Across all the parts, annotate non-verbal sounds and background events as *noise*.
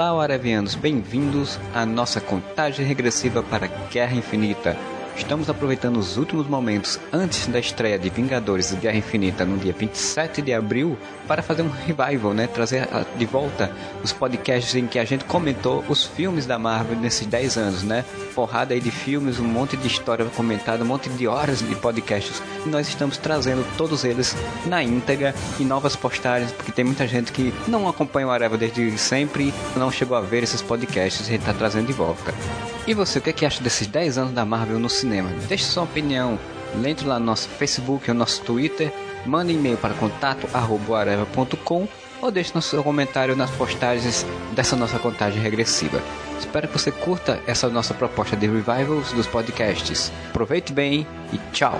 Olá, Aravianos, bem-vindos à nossa contagem regressiva para Guerra Infinita. Estamos aproveitando os últimos momentos antes da estreia de Vingadores Guerra Infinita no dia 27 de abril para fazer um revival, né? Trazer de volta os podcasts em que a gente comentou os filmes da Marvel nesses 10 anos, né? Porrada aí de filmes, um monte de história comentada, um monte de horas de podcasts. E nós estamos trazendo todos eles na íntegra e novas postagens, porque tem muita gente que não acompanha o Areva desde sempre não chegou a ver esses podcasts. A gente está trazendo de volta. E você, o que, é que acha desses 10 anos da Marvel no cinema? Deixe sua opinião. Entre lá no nosso Facebook ou nosso Twitter. Mande e-mail para contato.areva.com ou deixe no seu comentário nas postagens dessa nossa contagem regressiva. Espero que você curta essa nossa proposta de revivals dos podcasts. Aproveite bem e tchau!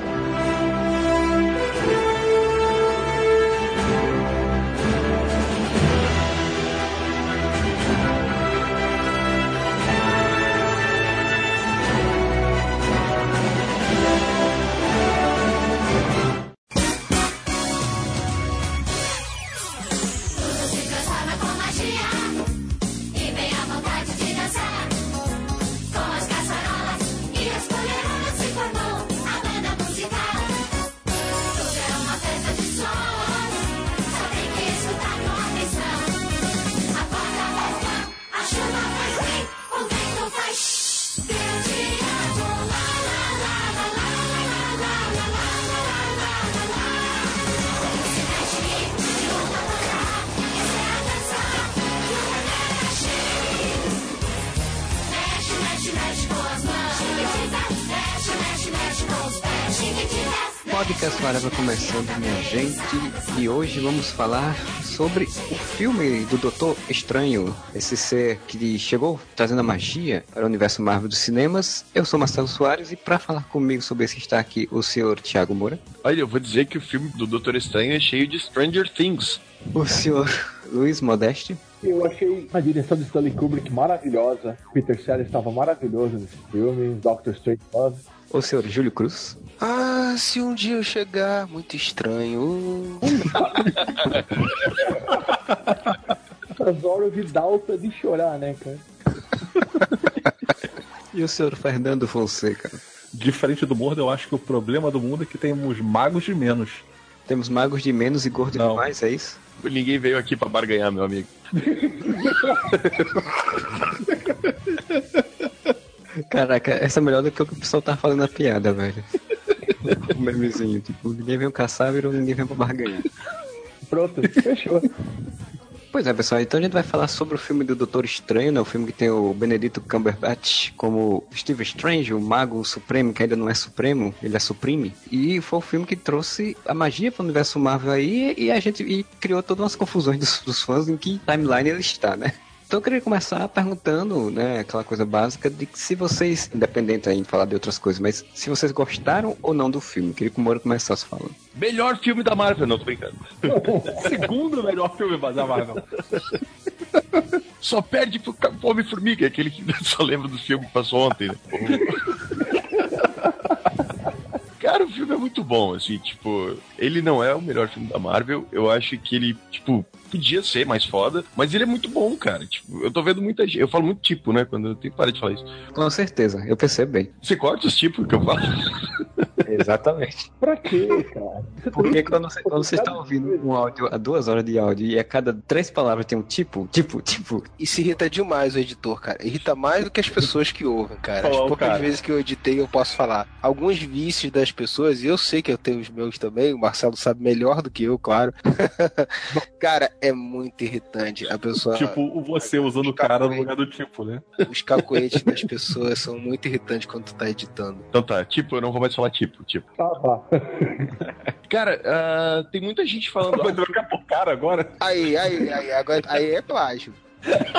Gente, e hoje vamos falar sobre o filme do Doutor Estranho, esse ser que chegou trazendo a magia para o universo Marvel dos cinemas. Eu sou Marcelo Soares e para falar comigo sobre isso está aqui o senhor Thiago Moura. Olha, eu vou dizer que o filme do Doutor Estranho é cheio de Stranger Things. O senhor Luiz Modeste. Eu achei a direção de Stanley Kubrick maravilhosa. Peter Sellers estava maravilhoso nesse filme. Doctor Strange Love. O senhor Júlio Cruz. Ah, se um dia eu chegar, muito estranho. *laughs* Essas horas de de chorar, né, cara? *laughs* e o senhor Fernando Fonseca? Diferente do mundo, eu acho que o problema do mundo é que temos magos de menos. Temos magos de menos e gordos Não. demais, é isso? Ninguém veio aqui pra barganhar, meu amigo. *laughs* Caraca, essa é melhor do que o que o pessoal tá falando na piada, velho. *laughs* O memezinho, tipo, ninguém veio caçar, virou ninguém veio pra barganhar. Pronto, fechou. Pois é, pessoal, então a gente vai falar sobre o filme do Doutor Estranho, né? O filme que tem o Benedito Cumberbatch como Steve Strange, o mago supremo, que ainda não é supremo, ele é supreme. E foi o filme que trouxe a magia para o universo Marvel aí e a gente e criou todas umas confusões dos, dos fãs em que timeline ele está, né? Então eu queria começar perguntando, né, aquela coisa básica de que se vocês, independente aí de falar de outras coisas, mas se vocês gostaram ou não do filme. Queria que o Moro começasse falando. Melhor filme da Marvel, não tô brincando. *laughs* Segundo melhor filme da Marvel. Só perde pro Homem-Formiga, aquele que *laughs* só lembra do filme que passou ontem, né? *laughs* Cara, o filme é muito bom, assim, tipo, ele não é o melhor filme da Marvel, eu acho que ele, tipo, podia ser mais foda, mas ele é muito bom, cara, tipo, eu tô vendo muita gente, eu falo muito tipo, né, quando eu tenho que parar de falar isso. Com certeza, eu percebo bem. Você corta os tipos que eu falo? *laughs* Exatamente. Pra quê, cara? Porque quando você, quando você está ouvindo um áudio, a duas horas de áudio, e a cada três palavras tem um tipo, tipo, tipo, Isso irrita demais o editor, cara. Irrita mais do que as pessoas que ouvem, cara. As Oh, poucas cara. vezes que eu editei, eu posso falar. Alguns vícios das pessoas, e eu sei que eu tenho os meus também, o Marcelo sabe melhor do que eu, claro. *laughs* cara, é muito irritante. A pessoa. Tipo, você usando o cara no lugar do tipo, né? Os cacoetes das pessoas são muito irritantes quando tu tá editando. Então tá, tipo, eu não vou mais falar tipo, tipo. Tá, tá. *laughs* Cara, ah, tem muita gente falando. Vai trocar por cara agora? Aí, aí, aí, agora, aí é plágio.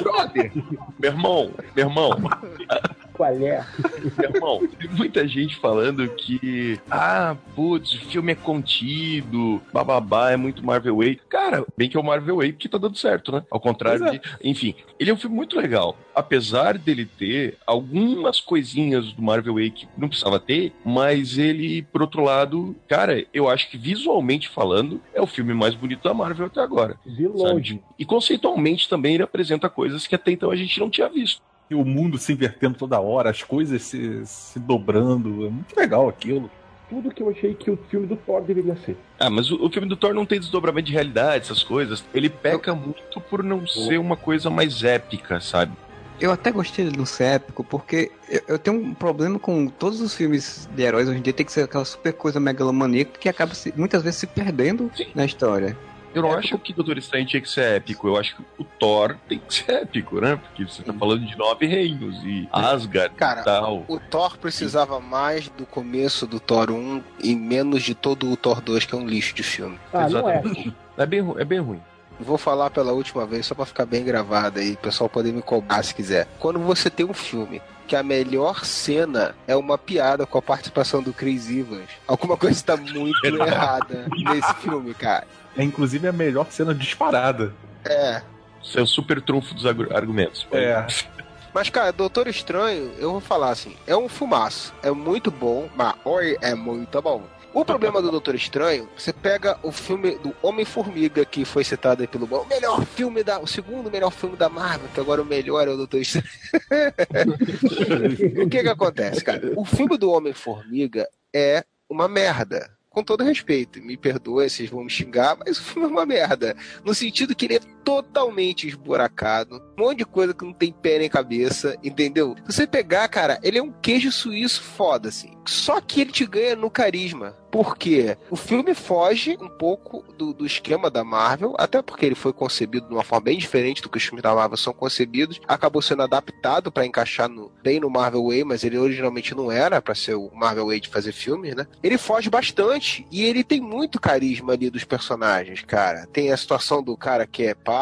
Brother, meu irmão, meu irmão. *laughs* Qual é? *laughs* Irmão, tem muita gente falando que, ah, putz, o filme é contido, bababá, é muito Marvel Way. Cara, bem que é o Marvel Way porque tá dando certo, né? Ao contrário é. de. Enfim, ele é um filme muito legal. Apesar dele ter algumas coisinhas do Marvel Way que não precisava ter, mas ele, por outro lado, cara, eu acho que visualmente falando, é o filme mais bonito da Marvel até agora. De Sabe? longe. E conceitualmente também ele apresenta coisas que até então a gente não tinha visto. E o mundo se invertendo toda hora, as coisas se, se dobrando. É muito legal aquilo. Tudo que eu achei que o filme do Thor deveria ser. Ah, mas o, o filme do Thor não tem desdobramento de realidade, essas coisas. Ele peca muito por não ser uma coisa mais épica, sabe? Eu até gostei de não ser épico, porque eu, eu tenho um problema com todos os filmes de heróis hoje em dia, tem que ser aquela super coisa megalomaníaca que acaba se- muitas vezes se perdendo Sim. na história. Eu não É, acho que Doutor Estranho tinha que ser épico. Eu acho que o Thor tem que ser épico, né? Porque você tá falando de nove reinos e Asgard Cara, e tal. O Thor precisava mais do começo do Thor 1 e menos de todo o Thor 2, que é um lixo de filme. Ah, não é. Exatamente. É bem, é bem ruim. Vou falar pela última vez, só pra ficar bem gravado aí, o pessoal poder me cobrar se quiser. Quando você tem um filme que a melhor cena é uma piada com a participação do Chris Evans, alguma coisa tá muito *laughs* errada nesse filme, cara. É inclusive a melhor cena disparada. É. Isso é o super trunfo dos argumentos. É. *laughs* Mas, cara, Doutor Estranho, eu vou falar assim, é um fumaço. É muito bom, mas oi, é muito bom. O problema do Doutor Estranho, você pega o filme do Homem-Formiga, que foi citado aí pelo o melhor filme da. O segundo melhor filme da Marvel, que agora o melhor é o Doutor Estranho. *laughs* o que que acontece, cara? O filme do Homem-Formiga é uma merda. Com todo respeito, me perdoe, vocês vão me xingar, mas o filme é uma merda. No sentido que ele é totalmente esburacado, um monte de coisa que não tem pé nem cabeça, entendeu? Se você pegar, cara, ele é um queijo suíço foda, assim. Só que ele te ganha no carisma. Por quê? O filme foge um pouco do, do esquema da Marvel, até porque ele foi concebido de uma forma bem diferente do que os filmes da Marvel são concebidos. Acabou sendo adaptado para encaixar no, bem no Marvel Way, mas ele originalmente não era para ser o Marvel Way de fazer filmes, né? Ele foge bastante e ele tem muito carisma ali dos personagens, cara. Tem a situação do cara que é pai,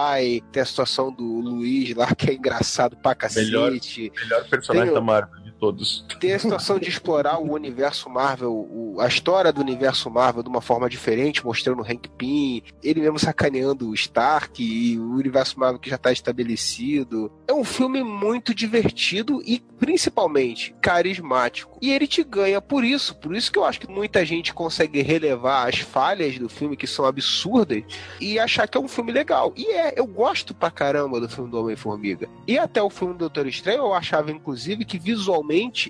tem a situação do Luiz lá que é engraçado pra cacete. Melhor. Melhor personagem Tem da Marvel todos. Tem a situação de explorar o universo Marvel, o- a história do universo Marvel de uma forma diferente, mostrando o Hank Pym, ele mesmo sacaneando o Stark e o universo Marvel que já está estabelecido. É um filme muito divertido e principalmente carismático. E ele te ganha por isso, por isso que eu acho que muita gente consegue relevar as falhas do filme que são absurdas e achar que é um filme legal. E é, eu gosto pra caramba do filme do Homem-Formiga. E até o filme do Doutor Estranho eu achava, inclusive, que visualmente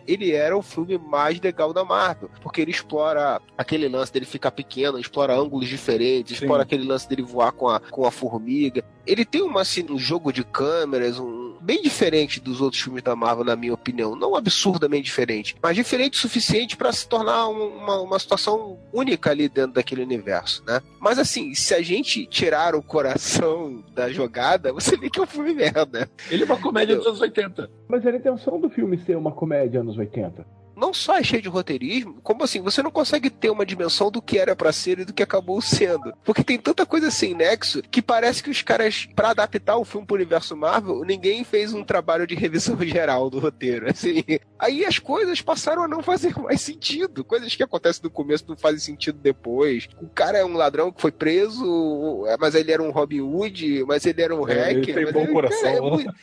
ele era o filme mais legal da Marvel. Porque ele explora aquele lance dele ficar pequeno, explora ângulos diferentes, Sim. explora aquele lance dele voar com a, com a formiga. Ele tem uma, assim, um jogo de câmeras, um bem diferente dos outros filmes da Marvel, na minha opinião. Não absurdamente diferente, mas diferente o suficiente para se tornar um- uma, uma situação única ali dentro daquele universo, né? Mas assim, se a gente tirar o coração da jogada, você vê que é um filme merda. Ele é uma comédia dos anos 80. Mas era a intenção do filme ser uma comédia anos 80. Não só é cheio de roteirismo, como assim, você não consegue ter uma dimensão do que era pra ser e do que acabou sendo. Porque tem tanta coisa sem nexo que parece que os caras, pra adaptar o filme pro universo Marvel, ninguém fez um trabalho de revisão *laughs* geral do roteiro. Assim, aí as coisas passaram a não fazer mais sentido. Coisas que acontecem no começo não fazem sentido depois. O cara é um ladrão que foi preso, mas ele era um Robin Hood, mas ele era um É, hacker. ele tem bom ele- coração. cara, é muito-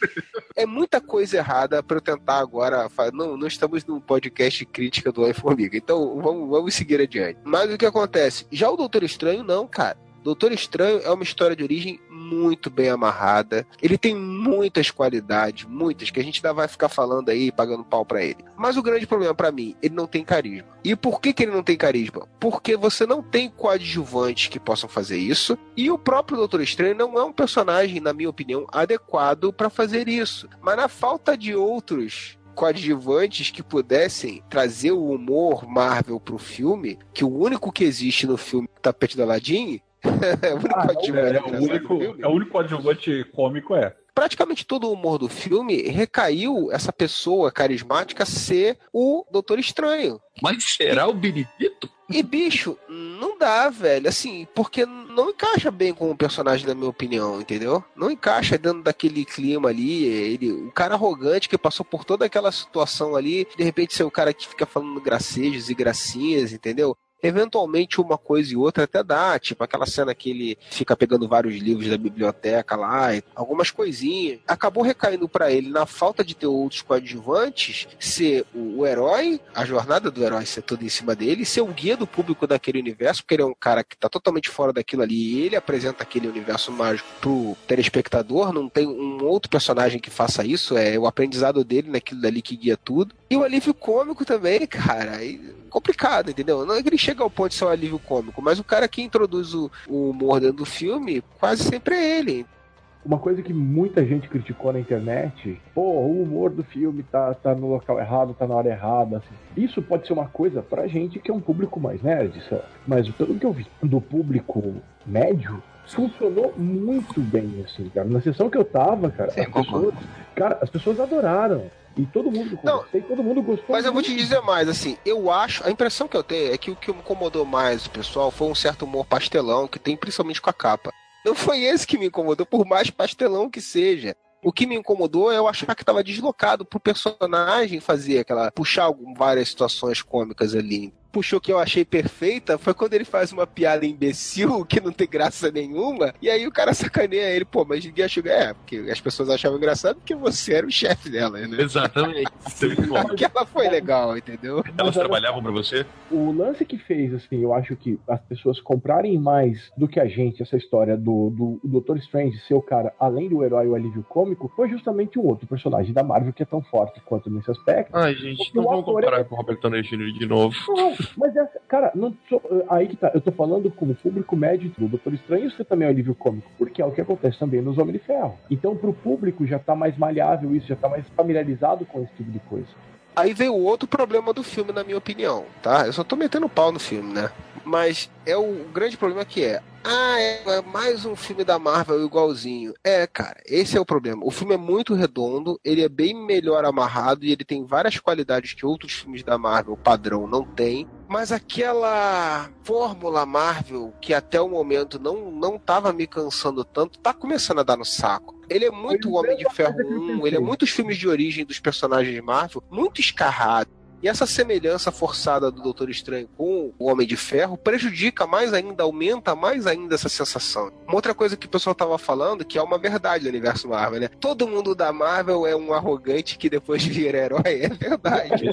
é muita coisa errada pra eu tentar agora. Não, não estamos num podcast crítica do Homem-Formiga, então vamos, vamos seguir adiante. Mas o que acontece? Já o Doutor Estranho, não, cara. Doutor Estranho é uma história de origem muito bem amarrada. Ele tem muitas qualidades, muitas, que a gente ainda vai ficar falando aí, pagando pau pra ele. Mas o grande problema pra mim, ele não tem carisma. E por que, que ele não tem carisma? Porque você não tem coadjuvantes que possam fazer isso. E o próprio Doutor Estranho não é um personagem, na minha opinião, adequado pra fazer isso. Mas na falta de outros coadjuvantes que pudessem trazer o humor Marvel pro filme, que o único que existe no filme Tapete da Aladdin *laughs* é o único Ah, coadjuvante É, é, o único, é o único adjuvante cômico é. Praticamente todo o humor do filme recaiu essa pessoa carismática ser o Doutor Estranho. Mas será o Benedito? E, bicho, não dá, velho. Assim, porque não encaixa bem com o personagem, na minha opinião, entendeu? Não encaixa dentro daquele clima ali. Ele, um cara arrogante que passou por toda aquela situação ali, de repente ser o cara que fica falando gracejos e gracinhas, entendeu? Eventualmente, uma coisa e outra até dá, tipo aquela cena que ele fica pegando vários livros da biblioteca lá, algumas coisinhas. Acabou recaindo para ele na falta de ter outros coadjuvantes, ser o, herói, a jornada do herói ser toda em cima dele, ser o guia do público daquele universo, porque ele é um cara que tá totalmente fora daquilo ali e ele apresenta aquele universo mágico pro telespectador, não tem um outro personagem que faça isso, é o aprendizado dele naquilo dali que guia tudo. E o alívio cômico também, *laughs* cara. E complicado, entendeu? Não é que ele chega ao ponto de ser um alívio cômico, mas o cara que introduz o, o humor dentro do filme quase sempre é ele. Uma coisa que muita gente criticou na internet, pô, o humor do filme tá, tá no local errado, tá na hora errada. Assim. Isso pode ser uma coisa pra gente que é um público mais nerd, certo? mas pelo que eu vi do público médio, funcionou muito bem, assim, cara. Na sessão que eu tava, cara, Sim, as pessoas, cara, as pessoas adoraram. E todo mundo não, todo mundo gostou. Mas eu vou te dizer mais, assim, eu acho, a impressão que eu tenho é que o que me incomodou mais o pessoal foi um certo humor pastelão que tem principalmente com a capa. Não foi esse que me incomodou, por mais pastelão que seja. O que me incomodou é eu achar que estava deslocado pro personagem fazer aquela. puxar várias situações cômicas ali puxou que eu achei perfeita foi quando ele faz uma piada imbecil *laughs* que não tem graça nenhuma, e aí o cara sacaneia ele, pô, mas ninguém achou. É, porque as pessoas achavam engraçado porque você era o chefe dela, né? Exatamente. *laughs* porque ela foi legal, entendeu? Elas trabalhavam pra você? O lance que fez, assim, eu acho que as pessoas comprarem mais do que a gente essa história do, do, do Doutor Strange ser o cara, além do herói o alívio cômico, foi justamente um outro personagem da Marvel que é tão forte quanto nesse aspecto. Ai, gente, não vamos comparar é... com o Robert Downey Jr. de novo. Não, mas, é, cara, não sou, aí que tá. Eu tô falando como público médio do Doutor Estranho, isso também é um alívio cômico, porque é o que acontece também nos Homens de Ferro. Então, pro público já tá mais maleável isso, já tá mais familiarizado com esse tipo de coisa. Aí veio outro problema do filme, na minha opinião, tá? Eu só tô metendo pau no filme, né? Mas é o grande problema que é. Ah, é mais um filme da Marvel igualzinho. É, cara, esse é o problema. O filme é muito redondo, ele é bem melhor amarrado e ele tem várias qualidades que outros filmes da Marvel padrão não tem. Mas aquela fórmula Marvel que até o momento não, não tava me cansando tanto, tá começando a dar no saco. Ele é muito Homem de Ferro 1, ele é muitos filmes de origem dos personagens de Marvel, muito escarrado. E essa semelhança forçada do Doutor Estranho com o Homem de Ferro prejudica mais ainda, aumenta mais ainda essa sensação. Uma outra coisa que o pessoal tava falando, que é uma verdade do universo Marvel, né? Todo mundo da Marvel é um arrogante que depois *laughs* vira herói. É verdade.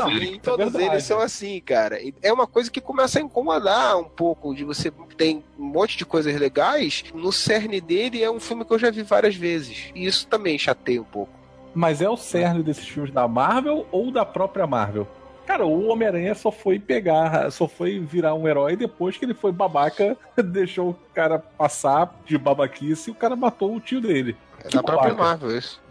assim, todos eles são assim, cara. É uma coisa que começa a incomodar um pouco, de você tem um monte de coisas legais, no cerne dele é um filme que eu já vi várias vezes. E isso também chateia um pouco. Mas é o cerne desses filmes da Marvel ou da própria Marvel? Cara, o Homem-Aranha só foi pegar, só foi virar um herói depois que ele foi babaca, *laughs* deixou o cara passar de babaquice e o cara matou o tio dele. É da própria Marvel, isso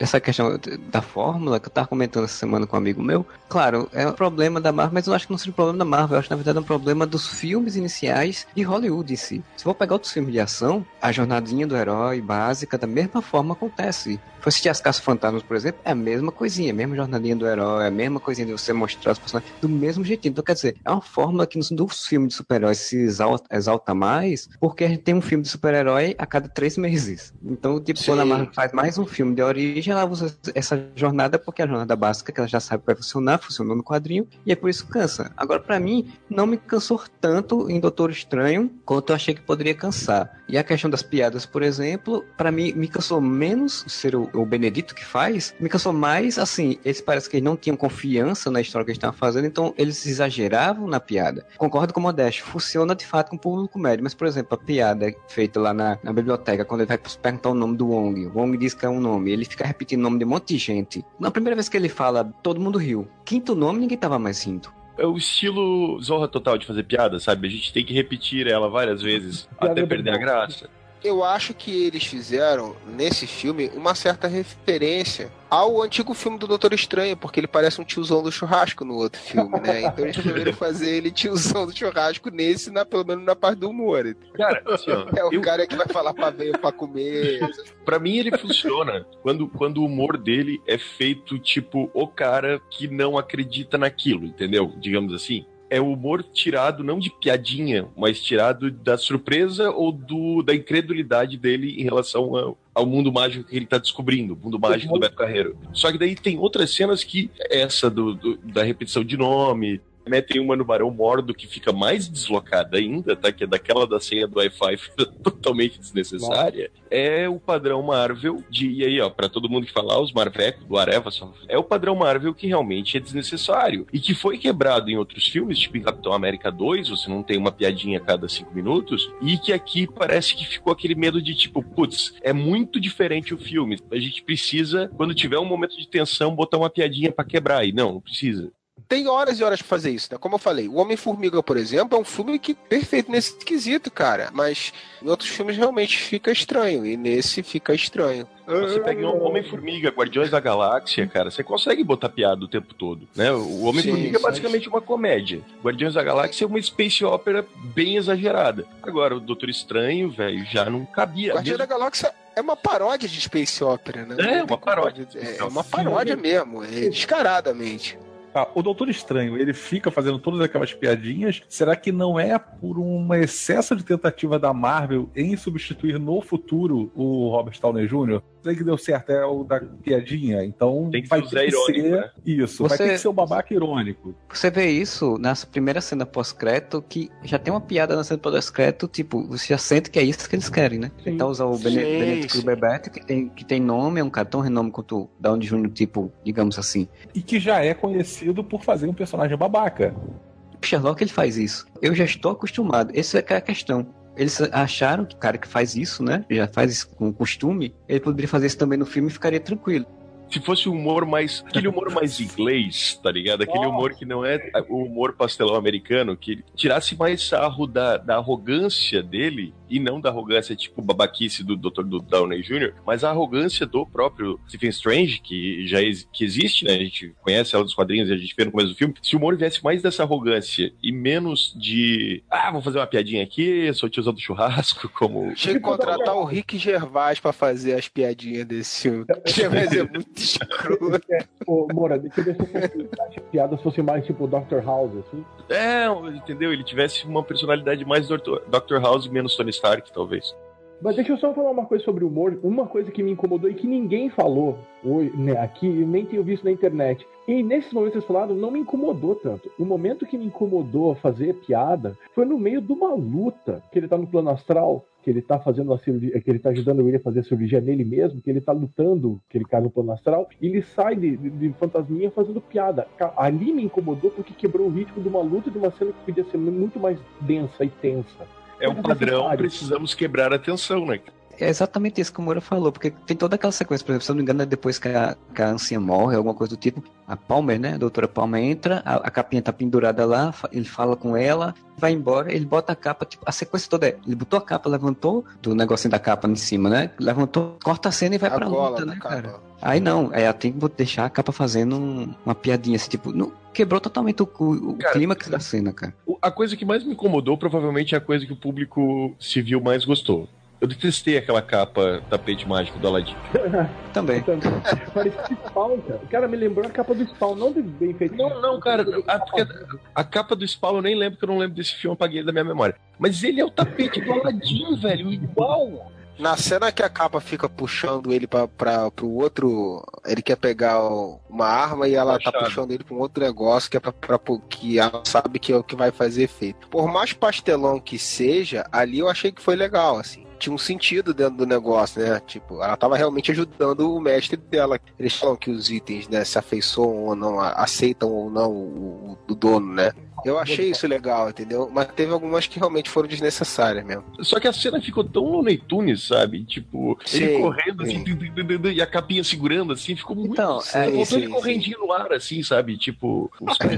essa questão da fórmula que eu tava comentando essa semana com um amigo meu, claro, é um problema da Marvel, mas eu acho que não seja um problema da Marvel, eu acho que na verdade é um problema dos filmes iniciais de Hollywood em si. Se for pegar outros filmes de ação, a jornadinha do herói básica da mesma forma acontece. Se for assistir As Caças Fantasmas, por exemplo, é a mesma coisinha, a mesma jornadinha do herói, a mesma coisinha de você mostrar os personagens do mesmo jeitinho. Então, quer dizer, é uma fórmula que nos, dos filmes de super-heróis se exalta, exalta, mais, porque a gente tem um filme de super-herói a cada três meses. Então, tipo, Sim. quando a Marvel faz mais um filme de origem, ela usa essa jornada porque é a jornada básica que ela já sabe vai funcionar, funcionou no quadrinho, e é por isso cansa. Agora, para mim, não me cansou tanto em Doutor Estranho quanto eu achei que poderia cansar. E a questão das piadas, por exemplo, para mim me cansou menos ser o, o Benedito que faz, me cansou mais, assim, eles parece que eles não tinham confiança na história que eles estavam fazendo, então eles exageravam na piada. Concordo com o Modesto, funciona de fato com o público médio, mas, por exemplo, a piada feita lá na, na biblioteca, quando ele vai perguntar o nome do Wong, o Wong diz que é um nome, ele fica repetindo o nome de um monte de gente. Na primeira vez que ele fala, todo mundo riu. Quinto nome, ninguém tava mais rindo é o estilo Zorra Total de fazer piada, sabe? A gente tem que repetir ela várias vezes até perder a graça eu acho que eles fizeram nesse filme uma certa referência ao antigo filme do Doutor Estranho, porque ele parece um tiozão do churrasco no outro filme, né? Então eles resolveram fazer ele tiozão do churrasco nesse, na, pelo menos na parte do humor. Cara, assim, ó, é o eu... cara que vai falar pra ver pra comer. pra mim ele funciona quando, quando o humor dele é feito tipo o cara que não acredita naquilo, entendeu? Digamos assim. É o humor tirado não de piadinha, mas tirado da surpresa ou do, da incredulidade dele em relação ao, ao mundo mágico que ele tá descobrindo, o mundo mágico do Beto Carreiro. Só que daí tem outras cenas que essa do, do da repetição de nome, metem uma no Barão Mordo que fica mais deslocada ainda, tá? Que é daquela da senha do Wi-Fi *laughs* totalmente desnecessária. É o padrão Marvel de. E aí, ó, pra todo mundo que falar, os Marvecos, do Areva, só, é o padrão Marvel que realmente é desnecessário. E que foi quebrado em outros filmes, tipo em Capitão América 2, você não tem uma piadinha a cada cinco minutos. E que aqui parece que ficou aquele medo de tipo, putz, é muito diferente o filme. A gente precisa, quando tiver um momento de tensão, botar uma piadinha para quebrar. E não, não precisa tem horas e horas pra fazer isso, né? Como eu falei, o Homem-Formiga, por exemplo, é um filme que perfeito nesse quesito, cara. Mas em outros filmes realmente fica estranho. E nesse fica estranho. Você pega um Homem-Formiga, Guardiões da Galáxia, cara, você consegue botar piada o tempo todo, né? O Homem-Formiga é basicamente uma comédia. Guardiões da Galáxia é uma space opera bem exagerada. Agora, o Doutor Estranho, velho, já não cabia. Guardiões da Galáxia é uma paródia de space opera, né? É, uma paródia. É uma paródia mesmo, é descaradamente. Ah, o Doutor Estranho, ele fica fazendo todas aquelas piadinhas. Será que não é por um excesso de tentativa da Marvel em substituir no futuro o Robert Downey Jr.? Sei que deu certo, é o da piadinha. Então tem que vai ter que irônico, ser né? isso, Você... vai ter que ser o babaca irônico. Você vê isso na primeira cena pós-crédito, que já tem uma piada na cena pós-crédito, tipo, você já sente que é isso que eles querem, né? Sim. Então usar o Benedito Cumberbatch, que tem, que tem nome, é um cara tão renome quanto o Downey Jr., tipo, digamos assim. E que já é conhecido conhecido por fazer um personagem babaca. Sherlock ele faz isso. Eu já estou acostumado. Essa é a questão. Eles acharam que o cara que faz isso, né? Já faz isso com costume, ele poderia fazer isso também no filme e ficaria tranquilo se fosse um humor mais. aquele humor mais inglês, tá ligado? Aquele humor que não é o humor pastelão americano, que tirasse mais sarro da, da arrogância dele e não da arrogância tipo babaquice do Dr. Do Downey Jr., mas a arrogância do próprio Stephen Strange, que já ex que existe, né? A gente conhece ela dos quadrinhos e a gente vê no começo do filme. Se o humor viesse mais dessa arrogância e menos de. Ah, vou fazer uma piadinha aqui, sou tiozão do churrasco, *laughs* como. Tinha que contratar o Rick Gervais pra fazer as piadinhas desse filme. Gervais *laughs* é muito escroto. Ô, Moura, deixa eu ver se as piadas fossem mais tipo Dr. House, assim. É, entendeu? Ele tivesse uma personalidade mais Dr. House menos Tony Stark, talvez. Mas deixa eu só falar uma coisa sobre o humor. Uma coisa que me incomodou e que ninguém falou hoje, né, aqui, nem tenho visto na internet. E nesses momentos que vocês falaram, não me incomodou tanto. O momento que me incomodou fazer piada foi no meio de uma luta, que ele tá no plano astral, que ele tá fazendo a cirurgia, que ele tá ajudando ele a fazer a cirurgia nele mesmo, que ele tá lutando, que ele cai no plano astral, e ele sai de, de, de fantasminha fazendo piada. Ali me incomodou porque quebrou o ritmo de uma luta de uma cena que podia ser muito mais densa e tensa é um padrão, precisamos quebrar a tensão, né? É exatamente isso que o Moura falou, porque tem toda aquela sequência, por exemplo, se eu não me engano, é depois que a, que a anciã morre, alguma coisa do tipo, a Palmer, né, a doutora Palmer entra, a, a capinha tá pendurada lá, ele fala com ela, vai embora, ele bota a capa, tipo, a sequência toda é, ele botou a capa, levantou do negocinho da capa em cima, né, levantou, corta a cena e vai a pra luta, né, cara. Aí não, aí ela tem que deixar a capa fazendo um, uma piadinha assim, tipo, não, quebrou totalmente o, o cara, clímax da cena, cara. A coisa que mais me incomodou provavelmente é a coisa que o público civil mais gostou. Eu detestei aquela capa tapete mágico do Aladdin. *laughs* Também. Parecia Spawn, cara. O cara me lembrou a capa do Spawn, não de bem feito. Não, não, cara. A, porque a capa do Spawn eu nem lembro, que eu não lembro desse filme, apaguei da minha memória. Mas ele é o tapete do Aladdin, *laughs* velho, igual. Na cena que a capa fica puxando ele pra, pra, pro outro. Ele quer pegar uma arma e ela tá puxando ele pra um outro negócio que é pra, pra, que ela sabe que é o que vai fazer efeito. Por mais pastelão que seja, ali eu achei que foi legal, assim tinha um sentido dentro do negócio, né? Tipo, ela tava realmente ajudando o mestre dela. Eles falam que os itens, né, se afeiçoam ou não, aceitam ou não o, o dono, né? Eu achei isso legal, entendeu? Mas teve algumas que realmente foram desnecessárias mesmo. Só que a cena ficou tão Looney Tunes, sabe? Tipo, sim, ele correndo assim, e a capinha segurando assim, ficou muito. Então, é, ele correndinho no ar, assim, sabe? Tipo. Os... *laughs*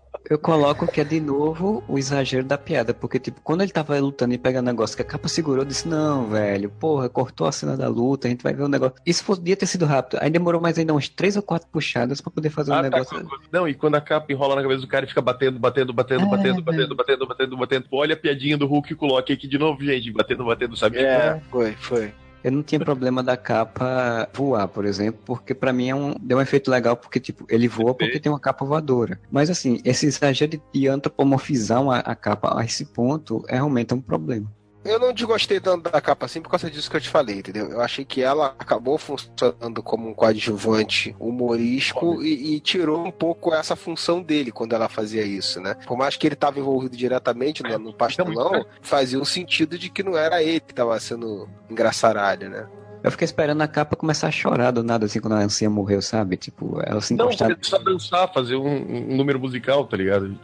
*laughs* eu coloco que é de novo o exagero da piada, porque, tipo, quando ele tava lutando e pegando negócio que a capa segurou, eu disse: Não, velho, porra, cortou a cena da luta, a gente vai ver o um negócio. Isso podia ter sido rápido. Aí demorou mais ainda umas três ou quatro puxadas para poder fazer o ah, um tá, negócio. Não, e quando a capa enrola na cabeça do cara e fica batendo, batendo, batendo, é, batendo, batendo, batendo, batendo, batendo, Olha a piadinha do Hulk e coloque aqui de novo, gente, batendo, batendo, sabe? É, foi, foi. Eu não tinha problema da capa voar, por exemplo, porque para mim é um, deu um efeito legal, porque, tipo, ele voa porque tem uma capa voadora. Mas, assim, esse exagero de, antropomorfizar uma, a capa a esse ponto é realmente um problema. Eu não desgostei tanto da capa assim por causa disso que eu te falei, entendeu? Eu achei que ela acabou funcionando como um coadjuvante humorístico e, e, tirou um pouco essa função dele quando ela fazia isso, né? Por mais que ele estava envolvido diretamente no, no pastelão, fazia um sentido de que não era ele que estava sendo engraçaralho, né? Eu fiquei esperando a capa começar a chorar do nada, assim, quando a Ancinha morreu, sabe? Tipo, ela se encostar... Não, começar a dançar, fazer um, um número musical, tá ligado?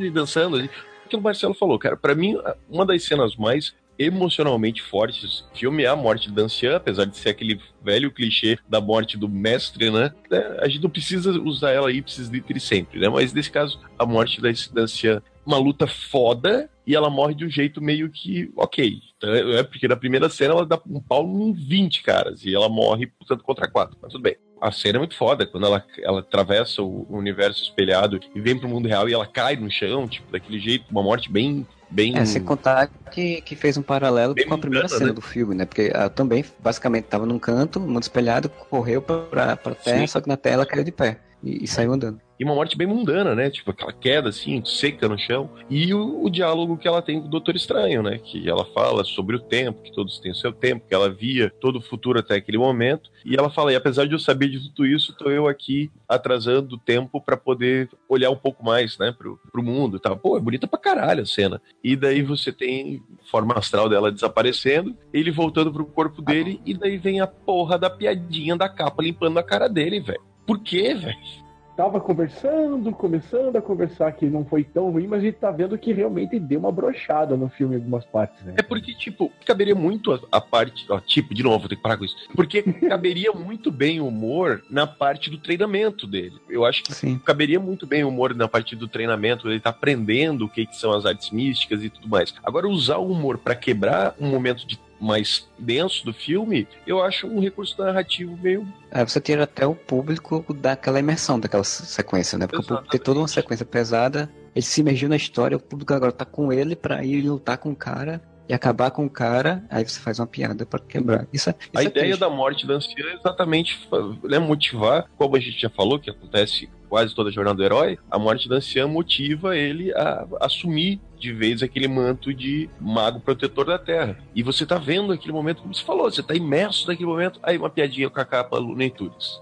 e *laughs* *laughs* *laughs* dançando, assim que o Marcelo falou, cara. Para mim, uma das cenas mais emocionalmente fortes do filme é a morte de Dancian, apesar de ser aquele velho clichê da morte do mestre, né? É, a gente não precisa usar ela precisa de sempre, né? Mas nesse caso, a morte da Dancian, uma luta foda, e ela morre de um jeito meio que ok. Então, é porque na primeira cena ela dá um pau em 20 caras, e ela morre, portanto, contra quatro. Mas tudo bem a cena é muito foda, quando ela, ela atravessa o universo espelhado e vem pro mundo real e ela cai no chão, tipo, daquele jeito, uma morte bem. bem é, sem contar que, que fez um paralelo com a primeira cena né? do filme, né? Porque ela também, basicamente, tava num canto, mundo espelhado, correu pra, pra terra, Sim. só que na terra ela caiu de pé e, e saiu andando. E uma morte bem mundana, né? Tipo, aquela queda assim, seca no chão. E o, o, diálogo que ela tem com o Doutor Estranho, né? Que ela fala sobre o tempo, que todos têm o seu tempo, que ela via todo o futuro até aquele momento. E ela fala: e apesar de eu saber de tudo isso, tô eu aqui atrasando o tempo para poder olhar um pouco mais, né? Pro, pro mundo e tal. Pô, é bonita pra caralho a cena. E daí você tem forma astral dela desaparecendo, ele voltando pro corpo dele, e daí vem a porra da piadinha da capa limpando a cara dele, velho. Por quê, velho? Tava conversando, começando a conversar que não foi tão ruim, mas a gente tá vendo que realmente deu uma brochada no filme em algumas partes, né? É porque, tipo, caberia muito a, a parte. Ó, tipo, de novo, vou ter que parar com isso. Porque *laughs* caberia muito bem o humor na parte do treinamento dele. Eu acho que Sim. caberia muito bem o humor na parte do treinamento, ele tá aprendendo o que, que são as artes místicas e tudo mais. Agora, usar o humor para quebrar um momento de mais denso do filme, eu acho um recurso narrativo meio. É, você tira até o público daquela imersão daquela sequência, né? Porque Exatamente. o público tem toda uma sequência pesada, ele se imergiu na história, o público agora tá com ele para ir lutar com o cara e acabar com o cara, aí você faz uma piada para quebrar. Isso, é, isso a é ideia triste. da morte da anciã é exatamente né, motivar, como a gente já falou, que acontece quase toda a jornada do herói, a morte da anciã motiva ele a assumir de vez aquele manto de mago protetor da Terra. E você tá vendo aquele momento, como você falou, você tá imerso naquele momento, aí uma piadinha com a capa Looney Tunes.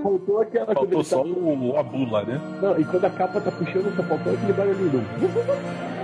Faltou aquela Faltou só tá... o, a bula, né? Não, e quando a capa tá puxando, só faltou aquele barulhinho. *laughs*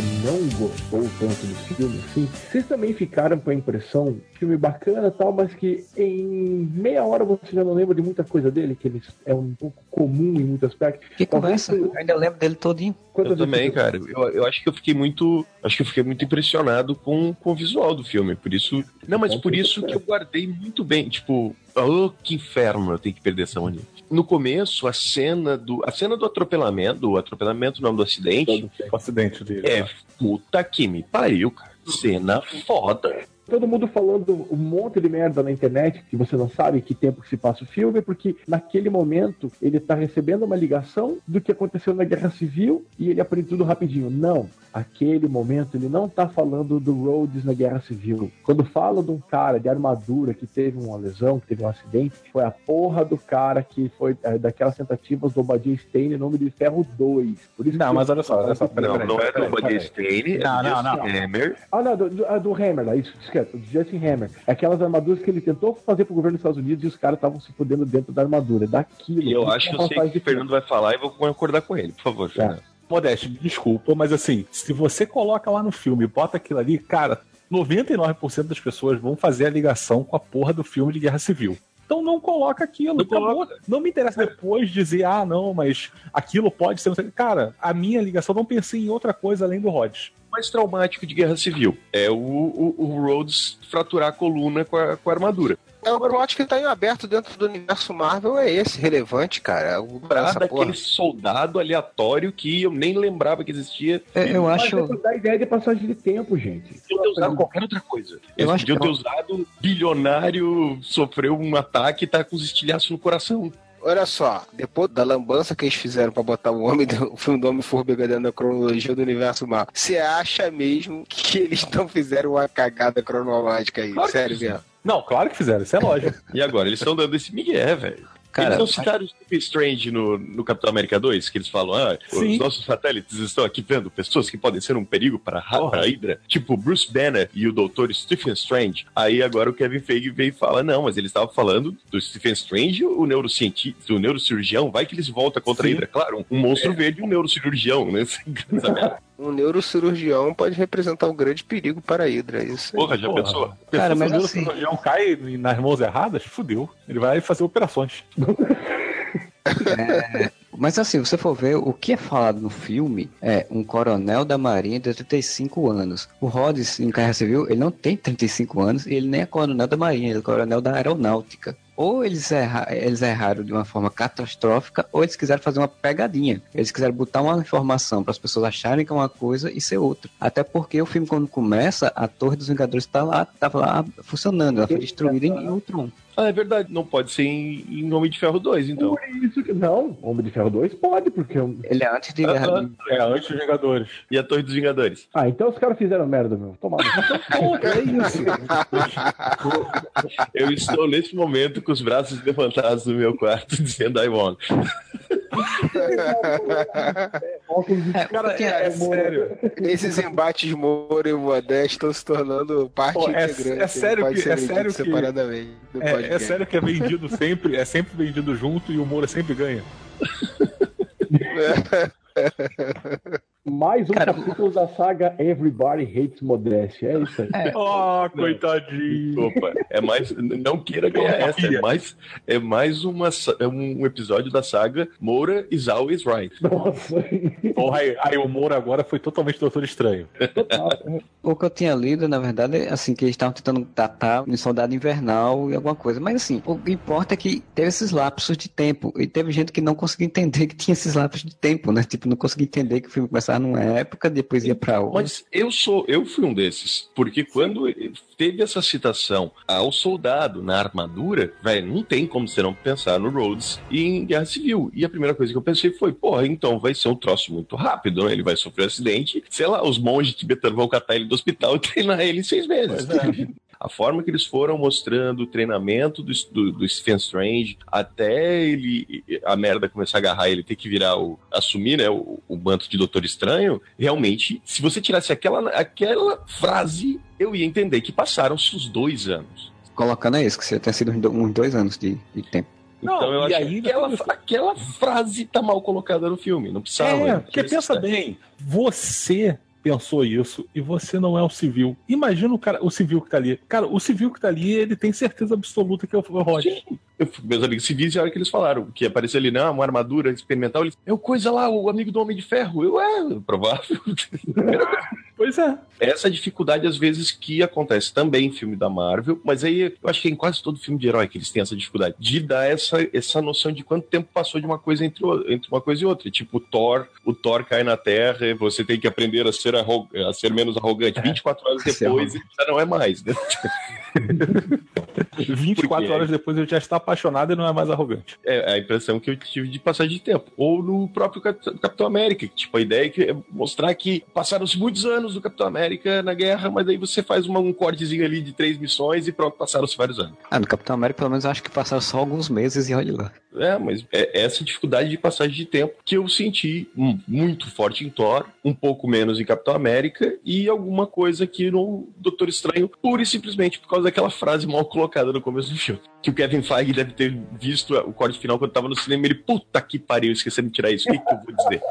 que não gostou tanto do filme, assim, vocês também ficaram com a impressão, filme bacana e tal, mas que em meia hora você já não lembra de muita coisa dele, que ele é um pouco comum em muitos aspectos. Que conversa, eu ainda lembro dele todinho. eu também, cara. Eu, eu acho que eu fiquei muito. Acho que eu fiquei muito impressionado com, com o visual do filme. Por isso. Não, mas por isso que eu guardei muito bem. Tipo, oh, que inferno eu tenho que perder essa mania no começo, a cena do. A cena do atropelamento, o atropelamento não do acidente. O acidente dele. É, puta que me pariu, cara. Cena foda. Todo mundo falando um monte de merda na internet que você não sabe que tempo que se passa o filme, porque naquele momento ele tá recebendo uma ligação do que aconteceu na Guerra Civil e ele aprende tudo rapidinho. Não aquele momento, ele não tá falando do Rhodes na Guerra Civil. Quando fala de um cara de armadura que teve uma lesão, que teve um acidente, foi a porra do cara que foi é, daquelas tentativas do Obadiah Stane em nome de Ferro 2. Por isso Não, mas olha só, olha só. Peraí, Não, não é do. Buddy Stane, é Não, do não, não. Hammer. Ah, não, do, do, do Hammer lá, isso, esquece, do Justin Hammer. Aquelas armaduras que ele tentou fazer pro governo dos Estados Unidos e os caras estavam se fudendo dentro da armadura, daquilo. E eu acho é que eu sei que o de Fernando vai falar e vou concordar com ele. Por favor, Fernando. Modeste, desculpa, mas assim, se você coloca lá no filme e bota aquilo ali, cara, 99% das pessoas vão fazer a ligação com a porra do filme de Guerra Civil. Então não coloca aquilo. Não coloca. Não me interessa depois dizer, ah, não, mas aquilo pode ser. não sei- Cara, a minha ligação não pensei em outra coisa além do Rhodes. Mais traumático de guerra civil é o, o, o Rhodes fraturar a coluna com a, com a armadura. É o plot que tá em aberto dentro do universo Marvel, é esse, relevante, cara. O essa porra. daquele soldado aleatório que eu nem lembrava que existia. É, eu Mas acho. pra dar ideia de passagem de tempo, gente. Podiam ter usado qualquer outra coisa. Eles Eu acho podiam que- ter usado bilionário, sofreu um ataque e tá com os estilhaços no coração. Olha só, depois da lambança que eles fizeram pra botar o, homem do, o filme do Homem-Formiga dentro da cronologia do universo Marvel, você acha mesmo que eles não fizeram uma cagada cronológica aí? Claro que Sério mesmo. Não, claro que fizeram, isso é lógico. E agora? Eles estão dando esse migué, velho. Cara, eles não citaram o Stephen Strange no, no Capitão América 2, que eles falam, ah, Sim. os nossos satélites estão aqui vendo pessoas que podem ser um perigo para a, a Hydra, tipo Bruce Banner e o Doutor Stephen Strange. Aí agora o Kevin Feige veio e fala, não, mas eles estavam falando do Stephen Strange, o neurocientista, o neurocirurgião, vai que eles voltam contra a Sim. Hydra. Claro, um, monstro verde e um neurocirurgião, né? *laughs* Um neurocirurgião pode representar um grande perigo para a Hydra. Isso aí. Porra, já Porra. pensou? Cara, mas Se o assim- cirurgião cai nas mãos erradas, fudeu. Ele vai fazer operações. Mas assim, você for ver, o que é falado no filme é um coronel da marinha de 35 anos. O Rhodes, em Guerra Civil, ele não tem 35 anos e ele nem é coronel da marinha, ele é coronel da aeronáutica. Ou eles, erra- eles erraram de uma forma catastrófica, ou eles quiseram fazer uma pegadinha. Eles quiseram botar uma informação para as pessoas acharem que é uma coisa e ser outra. Até porque o filme, quando começa, a Torre dos Vingadores está lá, tava lá funcionando, ela foi destruída em Ultron. Ah, é verdade, não pode ser em, em Homem de Ferro 2, então. Por isso que. Não, Homem de Ferro 2 pode, porque. eu- Ele é antes de Ah, Guerra É, antes dos Vingadores. E a Torre dos Vingadores. Ah, então os caras fizeram merda, meu. Tomara. *laughs* é isso. Eu estou nesse momento com os braços levantados no meu quarto *laughs* dizendo I won. *laughs* É, Cara, é, é sério. Esses embates Moro e Modesto estão se tornando parte Pô, é- integrante. é sério não pode que- ser é vendido sério que- É, é sério que é vendido sempre, é sempre vendido junto e o Moura sempre ganha. *laughs* *laughs* *laughs* Mais um Cara, capítulo da saga Everybody Hates Modesty. É isso aí. Ah, coitadinho. Opa, é mais. Não queira ganhar essa, é mais, é mais uma, é um episódio da saga Moura is always right. Nossa. Porra, aí, aí o Moura agora foi totalmente Doutor Estranho. O que eu tinha lido, na verdade, é assim, que eles estavam tentando datar um soldado invernal e alguma coisa. Mas assim, o que importa é que teve esses lapsos de tempo. E teve gente que não conseguia entender que tinha esses lapsos de tempo, né? Tipo, não conseguia entender que o filme começava numa época, depois ia pra outra. Mas eu sou, eu fui um desses. Porque quando teve essa citação ao soldado na armadura, velho, não tem como você não pensar no Rhodes e em Guerra Civil. E a primeira coisa que eu pensei foi, porra, então vai ser um troço muito rápido, né? Ele vai sofrer um acidente, sei lá, os monges tibetanos vão catar ele do hospital e *laughs* treinar ele em seis meses. *laughs* A forma que eles foram mostrando o treinamento do, do, do Stephen Strange até ele a merda começar a agarrar ele ter que virar o assumir né, o, o manto de Doutor Estranho, realmente, se você tirasse aquela, aquela frase, eu ia entender que passaram-se os dois anos. Colocando é isso, que você tem sido uns do- uns dois anos de, de tempo. Não, Então eu e acho ainda que aquela, aquela frase tá mal colocada no filme, não precisava. É, porque precisa. pensa bem, você pensou isso e você não é o civil. Imagina o cara, o civil que tá ali. Cara, o civil que tá ali, ele tem certeza absoluta que é o. Eu, meus amigos civis, a hora que eles falaram que apareceu ali, não, uma armadura experimental, eles, é o coisa lá, o amigo do Homem de Ferro. Eu, é, provável. *laughs* Pois é. Essa dificuldade, às vezes, que acontece também em filme da Marvel, mas aí eu acho que em quase todo filme de herói que eles têm essa dificuldade, de dar essa, essa noção de quanto tempo passou de uma coisa entre, entre uma coisa e outra. Tipo, o Thor, o Thor cai na Terra e você tem que aprender a ser, a ser menos arrogante. 24 horas *laughs* Ser depois, ele já não é mais, né? *laughs* 24 horas depois ele já está apaixonado e não é mais arrogante. É a impressão que eu tive de passagem de tempo. Ou no próprio Capitão América, que, tipo, a ideia é, que é mostrar que passaram-se muitos anos do Capitão América na guerra, mas aí você faz uma, um cortezinho ali de três missões e pronto, passaram-se vários anos. Ah, no Capitão América, pelo menos, acho que passaram só alguns meses e olha lá. É, mas é essa dificuldade de passagem de tempo que eu senti muito forte em Thor, um pouco menos em Capitão América e alguma coisa aqui no Doutor Estranho, pura e simplesmente por causa daquela frase mal colocada no começo do filme. Que o Kevin Feige deve ter visto o corte final quando tava no cinema e ele, puta que pariu, esquecendo de tirar isso. O que, que eu vou dizer?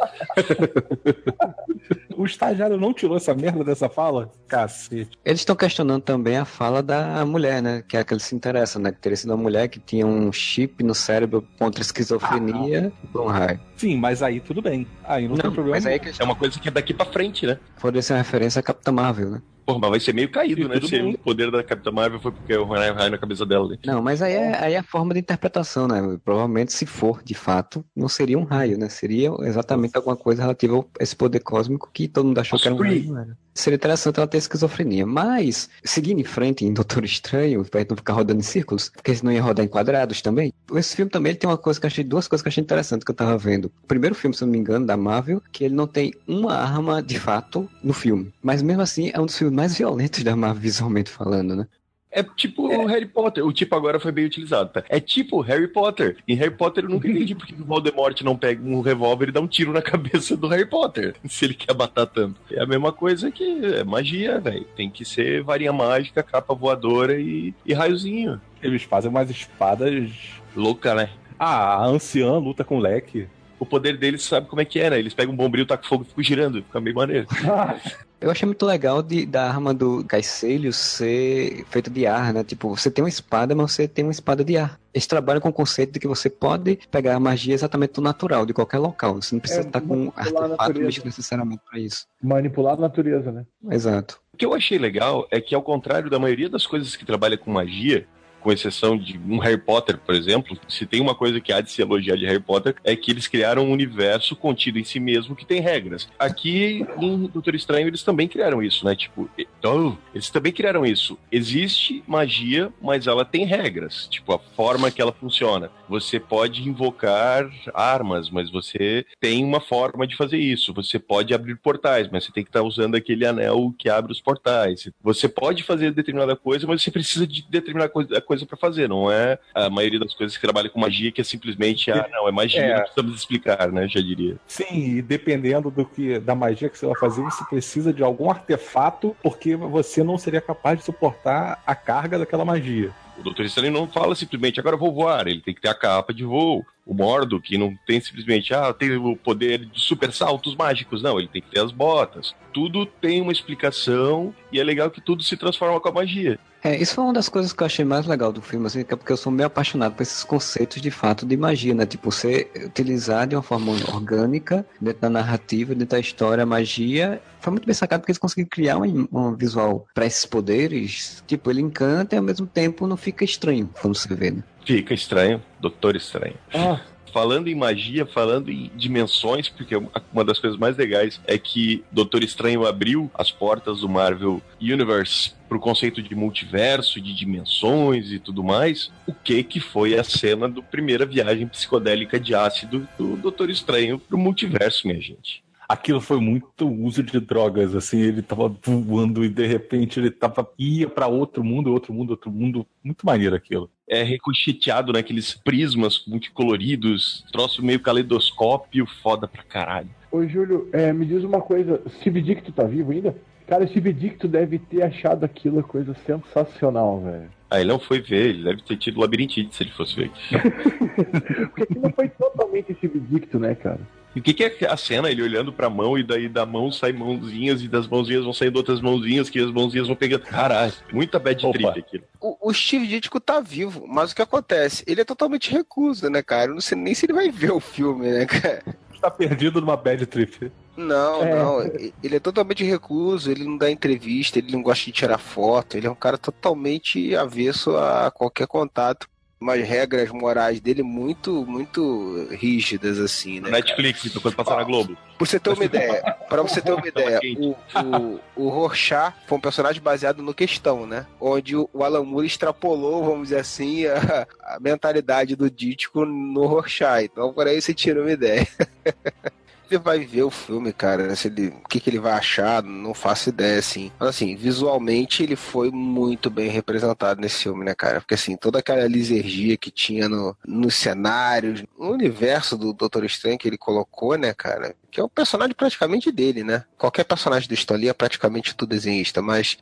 *laughs* o estagiário não tirou essa merda dessa fala? Cacete. Eles estão questionando também a fala da mulher, né? Que é a que ele se interessa, né? Que teria sido uma mulher que tinha um chip no cérebro contra esquizofrenia ah, e um raio. Sim, mas aí tudo bem. Aí não, não tem problema. Mas aí é, é uma coisa que é daqui pra frente, né? Poderia ser uma referência a Capitã Marvel, né? Porra, mas vai ser meio caído, né? Se o poder da Capitã Marvel foi porque o raio na cabeça dela. Ali. Não, mas aí é, aí é a forma de interpretação, né? Provavelmente, se for de fato, não seria um raio, né? Seria exatamente alguma coisa relativa a esse poder cósmico que todo mundo achou que era um raio. Era. Seria interessante ela ter esquizofrenia. Mas, seguindo em frente em Doutor Estranho, pra gente não ficar rodando em círculos, porque senão ia rodar em quadrados também. Esse filme também ele tem uma coisa que eu achei, duas coisas que eu achei interessante que eu tava vendo. O primeiro filme, se eu não me engano, da Marvel, que ele não tem uma arma de fato no filme. Mas mesmo assim, é um dos filmes mais violentos da Marvel visualmente falando, né? É tipo é. Harry Potter. O tipo agora foi bem utilizado, tá? É tipo Harry Potter. Em Harry Potter eu nunca entendi porque o Voldemort não pega um revólver e dá um tiro na *laughs* cabeça do Harry Potter. *laughs* Se ele quer matar tanto. É a mesma coisa que é magia, velho. Tem que ser varinha mágica, capa voadora e, e raiozinho. Eles fazem umas espadas. Louca, né? Ah, a anciã luta com leque o poder deles sabe como é que é, né? Eles pegam um bombril, tacam fogo e ficam girando. Fica meio maneiro. *laughs* Eu achei muito legal de, da arma do Caicelius ser feita de ar, né? Tipo, você tem uma espada, mas você tem uma espada de ar. Eles trabalham com o conceito de que você pode pegar a magia exatamente do natural, de qualquer local. Você não precisa é, estar com um artefato necessariamente para isso. Manipular a natureza, né? Exato. O que eu achei legal é que, ao contrário da maioria das coisas que trabalha com magia, com exceção de um Harry Potter, por exemplo, se tem uma coisa que há de se elogiar de Harry Potter, é que eles criaram um universo contido em si mesmo que tem regras. Aqui em Doutor Estranho eles também criaram isso, né? Tipo, oh, eles também criaram isso. Existe magia, mas ela tem regras, tipo a forma que ela funciona. Você pode invocar armas, mas você tem uma forma de fazer isso. Você pode abrir portais, mas você tem que estar usando aquele anel que abre os portais. Você pode fazer determinada coisa, mas você precisa de determinada coisa coisa para fazer, não é a maioria das coisas que trabalha com magia que é simplesmente, ah, não, é magia, é. não precisamos explicar, né, já diria. Sim, e dependendo do que da magia que você vai fazer, você precisa de algum artefato, porque você não seria capaz de suportar a carga daquela magia. O Doutor Estranho não fala simplesmente, agora eu vou voar. Ele tem que ter a capa de voo. O Mordo, que não tem simplesmente, ah, tem o poder de super saltos mágicos. Não, ele tem que ter as botas. Tudo tem uma explicação e é legal que tudo se transforma com a magia. É, isso foi uma das coisas que eu achei mais legal do filme, assim, é porque eu sou meio apaixonado por esses conceitos de fato de magia, né? Tipo, você utilizar de uma forma orgânica, dentro da narrativa, dentro da história, a magia. Foi muito bem sacado porque eles conseguiram criar um, um visual para esses poderes. Tipo, ele encanta e ao mesmo tempo não fica estranho quando você vê, né? Fica estranho, Doutor Estranho. Ah, falando em magia, falando em dimensões, porque uma das coisas mais legais é que Doutor Estranho abriu as portas do Marvel Universe para o conceito de multiverso, de dimensões e tudo mais. O que que foi a cena do primeira viagem psicodélica de ácido do Doutor Estranho para o multiverso, minha gente? Aquilo foi muito uso de drogas, assim, ele tava voando e de repente ele tava ia para outro mundo, outro mundo, outro mundo, muito maneiro aquilo. É ricocheteado naqueles prismas multicoloridos, troço meio caleidoscópio, foda pra caralho. Ô Júlio, é, me diz uma coisa, Steve Dicto tá vivo ainda? Cara, Steve Dicto deve ter achado aquilo coisa sensacional, velho. Ah, ele não foi ver, ele deve ter tido labirintite se ele fosse ver. *laughs* Porque aquilo foi totalmente Steve Dicto, né, cara? E o que, que, é a cena? Ele olhando pra mão e daí da mão sai mãozinhas e das mãozinhas vão saindo outras mãozinhas que as mãozinhas vão pegando. Caralho, muita bad Opa. trip aquilo. O, o Steve Ditko tá vivo, mas o que acontece? Ele é totalmente recuso, né, cara? Eu não sei nem se ele vai ver o filme, né, cara? Tá perdido numa bad trip. Não, é. não. Ele é totalmente recluso, ele não dá entrevista, ele não gosta de tirar foto, ele é um cara totalmente avesso a qualquer contato umas regras morais dele muito, muito rígidas, assim, né? Netflix, então, quando passar na Globo. Pra você ter uma ideia, pra você ter uma ideia, o, o, o Rorschach foi um personagem baseado no Questão, né? Onde o Alan Moore extrapolou, vamos dizer assim, a, a mentalidade do Dítico no Rorschach. Então, por aí você tira uma ideia. *laughs* ele vai ver o filme, cara, se ele, o que, que ele vai achar, não faço ideia, assim. Mas, assim, visualmente ele foi muito bem representado nesse filme, né, cara? Porque, assim, toda aquela lisergia que tinha no, nos cenários, no universo do Doutor Estranho que ele colocou, né, cara? Que é o personagem praticamente dele, né? Qualquer personagem do Stan Lee é praticamente tudo desenhista, mas...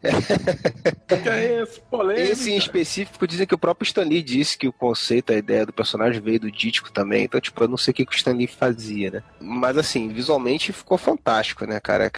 que é esse? Polêmica. Esse em específico dizem que o próprio Stan Lee disse que o conceito, a ideia do personagem veio do Dítico também, então, tipo, eu não sei o que, que o Stan Lee fazia, né? Mas, assim, visualmente ficou fantástico, né, cara?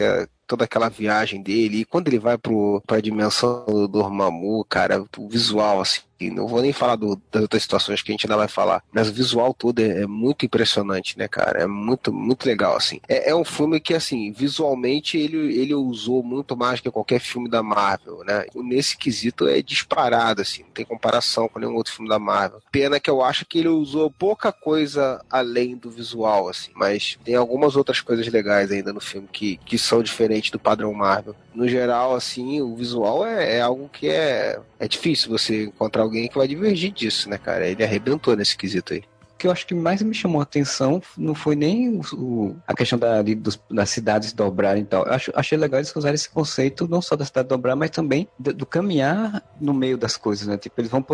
Toda aquela viagem dele. E quando ele vai pro, pra dimensão do Dormammu, cara, o visual, assim, não vou nem falar do, das outras situações que a gente ainda vai falar, mas o visual todo é, é muito impressionante, né, cara? É muito, muito legal, assim. É, é, um filme que, assim, visualmente ele, ele usou muito mais que qualquer filme da Marvel, né? Nesse quesito é disparado, assim, não tem comparação com nenhum outro filme da Marvel. Pena que eu acho que ele usou pouca coisa além do visual, assim, mas tem algumas outras coisas legais ainda no filme que, que são diferentes do padrão Marvel. No geral, assim, o visual é, é algo que é, é difícil você encontrar alguém que vai divergir disso, né, cara? Ele arrebentou nesse quesito aí que eu acho que mais me chamou a atenção não foi nem o, o, a questão da, de, dos, das cidades dobrarem e tal. Eu acho, achei legal eles usarem esse conceito não só da cidade dobrar, mas também do, do caminhar no meio das coisas, né? Tipo, eles vão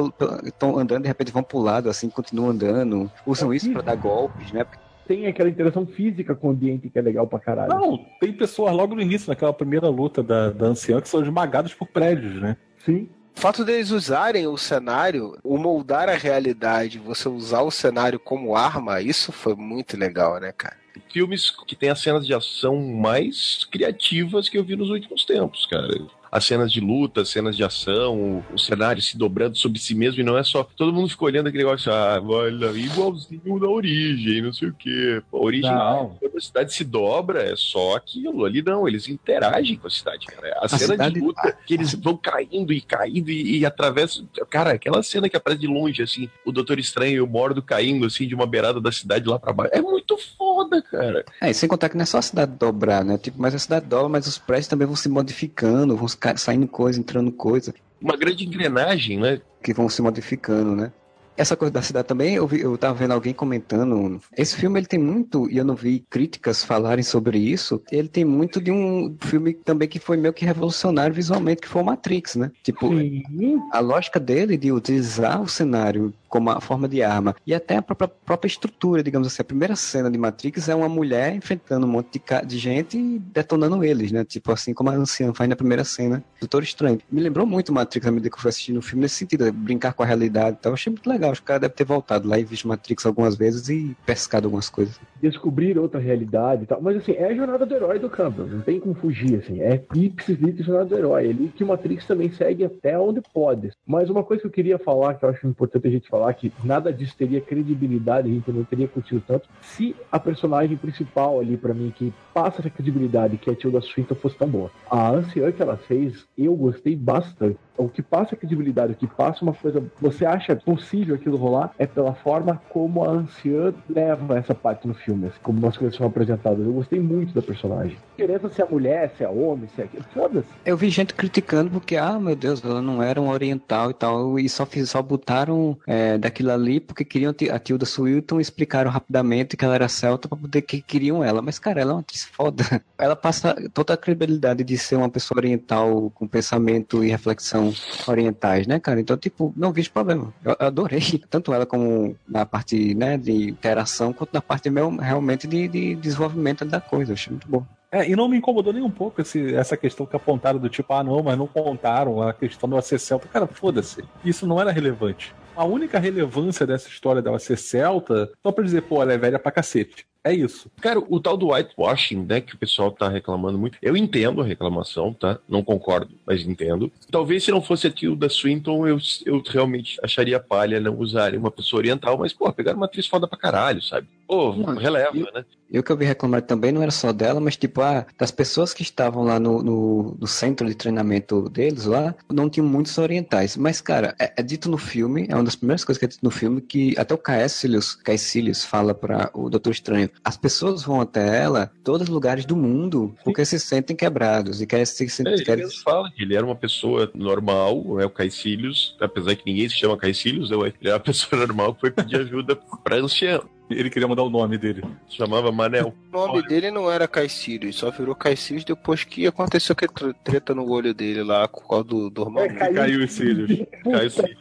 estão andando de repente vão pro lado, assim, continuam andando, usam isso para dar golpes, né? Tem aquela interação física com o ambiente que é legal pra caralho. Não, tem pessoas logo no início, naquela primeira luta da, da anciã, que são esmagadas por prédios, né? Sim. O fato deles usarem o cenário, o moldar a realidade, você usar o cenário como arma, isso foi muito legal, né, cara? Filmes que tem as cenas de ação mais criativas que eu vi nos últimos tempos, cara as cenas de luta, as cenas de ação, o, o, cenário se dobrando sobre si mesmo, e não é só. Todo mundo ficou olhando aquele negócio, ah, olha, igualzinho da origem, não sei o quê. A origem, não. quando a cidade se dobra, é só aquilo. Ali não, eles interagem com a cidade, cara. A, a cena cidade... de luta, que eles vão caindo e caindo e, e atravessam. Cara, aquela cena que aparece de longe, assim, o Doutor Estranho e o Mordo caindo, assim, de uma beirada da cidade lá pra baixo. É muito foda, cara. É, e sem contar que não é só a cidade dobrar, né? Tipo, mas a cidade dobra, mas os prédios também vão se modificando, vão se saindo coisa, entrando coisa. Uma grande engrenagem, né? Que vão se modificando, né? Essa coisa da cidade também, eu, vi, eu tava vendo alguém comentando. Esse filme ele tem muito, e eu não vi críticas falarem sobre isso. Ele tem muito de um filme também que foi meio que revolucionário visualmente, que foi o Matrix, né? Tipo, Sim. a lógica dele de utilizar o cenário como a forma de arma. E até a própria, própria estrutura, digamos assim. A primeira cena de Matrix é uma mulher enfrentando um monte de, de gente e detonando eles, né? Tipo assim como a anciã faz na primeira cena. Doutor Estranho. Me lembrou muito Matrix à medida que eu fui assistindo o filme nesse sentido, brincar com a realidade e tal. Eu achei muito legal. Acho que o cara deve ter voltado lá e visto Matrix algumas vezes e pescado algumas coisas. Descobrir outra realidade e tal. Mas assim, é a jornada do herói do Campbell. Não tem como fugir, assim. É ipsis a jornada do herói. Ele que o Matrix também segue até onde pode. Mas uma coisa que eu queria falar, que eu acho importante a gente falar que nada disso teria credibilidade, a gente não teria curtido tanto, se a personagem principal ali para mim, que passa essa credibilidade, que é a Tilda Swinton, fosse tão boa. A anciã que ela fez, eu gostei bastante. O que passa credibilidade, o que passa uma coisa, você acha possível aquilo rolar, é pela forma como a anciã leva essa parte no filme, assim, como as coisas são apresentadas. Eu gostei muito da personagem. Diferença se é mulher, se é homem, se é. Foda-se. Eu vi gente criticando porque, ah, meu Deus, ela não era um oriental e tal, e só, fiz, só botaram é, daquilo ali porque queriam a Tilda Swinton explicaram rapidamente que ela era celta para poder que queriam ela. Mas, cara, ela é uma atriz foda. *laughs* Ela passa toda a credibilidade de ser uma pessoa oriental com pensamento e reflexão orientais, né, cara? Então, tipo, não vejo problema. Eu adorei *laughs* tanto ela como na parte, né, de interação, quanto na parte realmente de, de desenvolvimento da coisa. Eu achei muito bom. É, e não me incomodou nem um pouco esse, essa questão que apontaram do tipo, ah, não, mas não contaram a questão do ser celta. Cara, foda-se. Isso não era relevante. A única relevância dessa história dela ser celta, só pra dizer, pô, ela é velha pra cacete. É isso. Cara, o tal do whitewashing, né, que o pessoal tá reclamando muito, eu entendo a reclamação, tá? Não concordo, mas entendo. Talvez se não fosse a Tilda Swinton, eu, eu realmente acharia palha não usarem uma pessoa oriental, mas, pô, pegaram uma atriz foda pra caralho, sabe? Pô, Não, releva, eu- né? E o que eu vi reclamar também não era só dela, mas tipo, ah, das pessoas que estavam lá no, no, no centro de treinamento deles lá, não tinham muitos orientais. Mas, cara, é, é dito no filme, é uma das primeiras coisas que é dito no filme, que até o Caecilius, Caecilius fala para o Doutor Estranho, as pessoas vão até ela, todos os lugares do mundo, porque se sentem quebrados e querem se É, sentem. ele querem... fala que ele era uma pessoa normal, é o Caecilius, apesar que ninguém se chama Caecilius, ele era uma *laughs* pessoa normal que foi pedir ajuda pra ancião. Ele queria mudar o nome dele. Se chamava Manel. O nome dele não era Caecilius, só virou Caecilius depois que aconteceu tre- treta no olho dele lá, por causa do, do irmão. É, caiu. Caiu os cílios. Caio Cílios.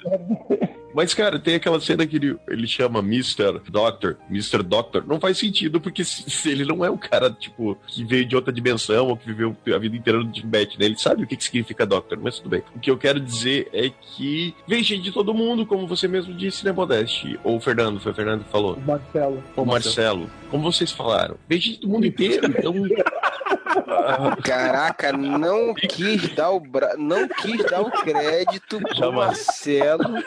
Mas, cara, tem aquela cena que ele, ele chama Mr. Doctor, Mr. Doctor. Não faz sentido, porque se, *laughs* se ele não é um cara, tipo, que veio de outra dimensão ou que viveu a vida inteira no Tibete, né? Ele sabe o que, que significa Doctor, mas tudo bem. O que eu quero dizer é que vem gente de todo mundo, como você mesmo disse, né, Modeste? Ou o Fernando, foi o Fernando que falou. Marcelo. Ou o Marcelo. Como vocês falaram. Vem gente do mundo inteiro, então... *laughs* Caraca, não quis dar o bra... não quis dar o crédito pro. Marcelo.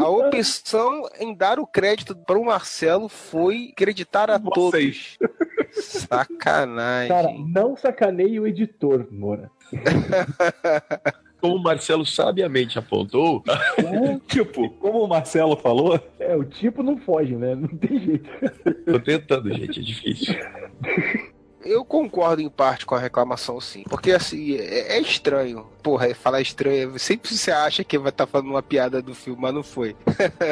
A opção em dar o crédito para o Marcelo foi acreditar a Vocês. todos. Sacanagem. Cara, não sacaneie o editor, Moura. como o Marcelo sabiamente apontou, *laughs* tipo, como o Marcelo falou, É, o tipo não foge, né? Não tem jeito. tô tentando, gente, é difícil. Eu concordo em parte com a reclamação, sim. Porque, assim, é, é estranho. Porra, é falar estranho. Sempre você acha que vai estar falando uma piada do filme, mas não foi.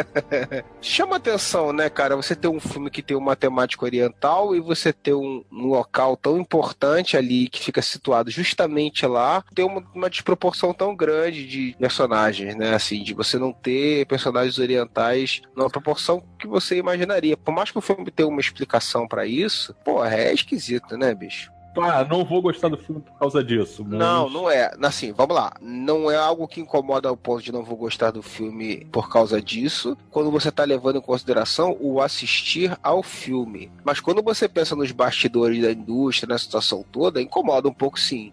*laughs* Chama atenção, né, cara? Você ter um filme que tem uma temática oriental e você ter um, um local tão importante ali que fica situado justamente lá, ter uma, uma desproporção tão grande de personagens, né? Assim, de você não ter personagens orientais numa proporção que você imaginaria. Por mais que o filme tenha uma explicação pra isso, porra, é esquisito, né, bicho? Ah, não vou gostar do filme por causa disso. mas- Não, não é. Assim, vamos lá. Não é algo que incomoda ao ponto de não vou gostar do filme por causa disso. Quando você tá levando em consideração o assistir ao filme. Mas quando você pensa nos bastidores da indústria, na situação toda, incomoda um pouco sim.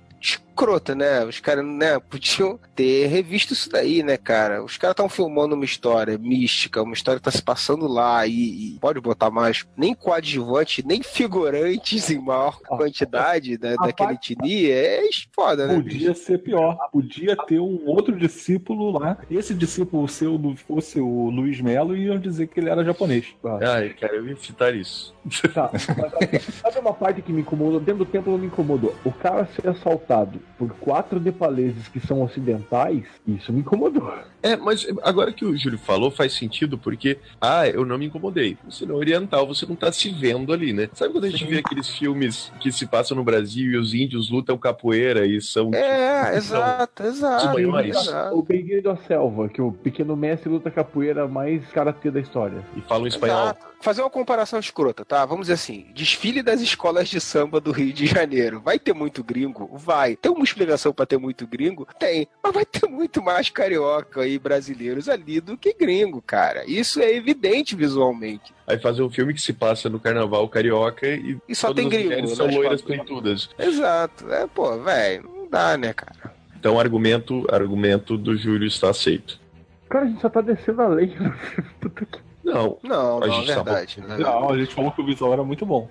Escrota, né? Os caras, né, *laughs* podiam ter revisto isso daí, né, cara? Os caras estão filmando uma história mística, uma história que tá se passando lá e, e pode botar mais nem coadjuvante, nem figurantes em maior quantidade né, a parte- etnia. É foda, né? bicho? Podia ser pior. Podia ter um outro discípulo lá. Esse discípulo seu fosse o Luiz Melo e iam dizer que ele era japonês. Ai, cara, eu ia citar isso. Tá, mas, sabe uma parte que me incomodou? Dentro do tempo não me incomodou. O cara ser assaltado por quatro nepaleses que são ocidentais, isso me incomodou. É, mas agora que o Júlio falou, faz sentido, porque, ah, eu não me incomodei. Você não é oriental, você não tá se vendo ali, né? Sabe quando a gente vê aqueles filmes que se passam no Brasil e os índios lutam capoeira e são. É, são- exato, exato. Os maiores. exato. O Bem-vindo à Selva, que o pequeno mestre luta capoeira mais karatê da história. E falam espanhol. Exato. Fazer uma comparação escrota, tá? Vamos dizer assim: desfile das escolas de samba do Rio de Janeiro. Vai ter muito gringo? Vai. Tem uma explicação pra ter muito gringo? Tem. Mas vai ter muito mais carioca e brasileiros ali do que gringo, cara. Isso é evidente visualmente. Aí fazer um filme que se passa no carnaval carioca e, E só todas tem as gringo. mulheres né? são loiras As fotos. peitudas. Exato. É, pô, velho, não dá, né, cara? Então, argumento, argumento do Júlio está aceito. Cara, a gente só tá descendo a lei. *laughs* Puta que... Não, Não, A não, é gente verdade. né? Não, a gente falou que o visual era muito bom.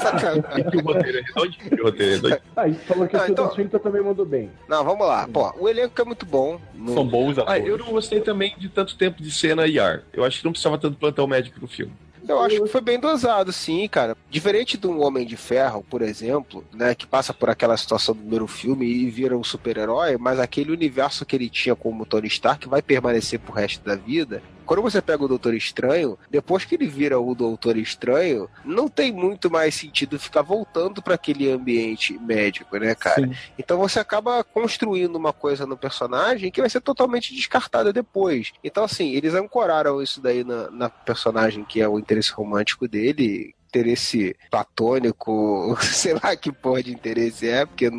Sacanagem. que *laughs* o roteiro é o roteiro é. Ah, e falou que Ah, a Tilda então- Swinton também mandou bem. Não, vamos lá. Pô, o elenco é muito bom. São bons Ah, atores. eu não gostei também de tanto tempo de cena e ar. Eu acho que não precisava tanto plantão médico no filme. Eu acho que foi bem dosado, sim, cara. Diferente de um Homem de Ferro, por exemplo, né, que passa por aquela situação do primeiro filme e vira um super-herói, mas aquele universo que ele tinha como Tony Stark vai permanecer pro resto da vida. Quando você pega o Doutor Estranho, depois que ele vira o Doutor Estranho, não tem muito mais sentido ficar voltando para aquele ambiente médico, né, cara? Sim. Então você acaba construindo uma coisa no personagem que vai ser totalmente descartada depois. Então, assim, eles ancoraram isso daí na, na personagem que é o interesse romântico dele. Interesse platônico, *laughs* sei lá que porra de interesse é, porque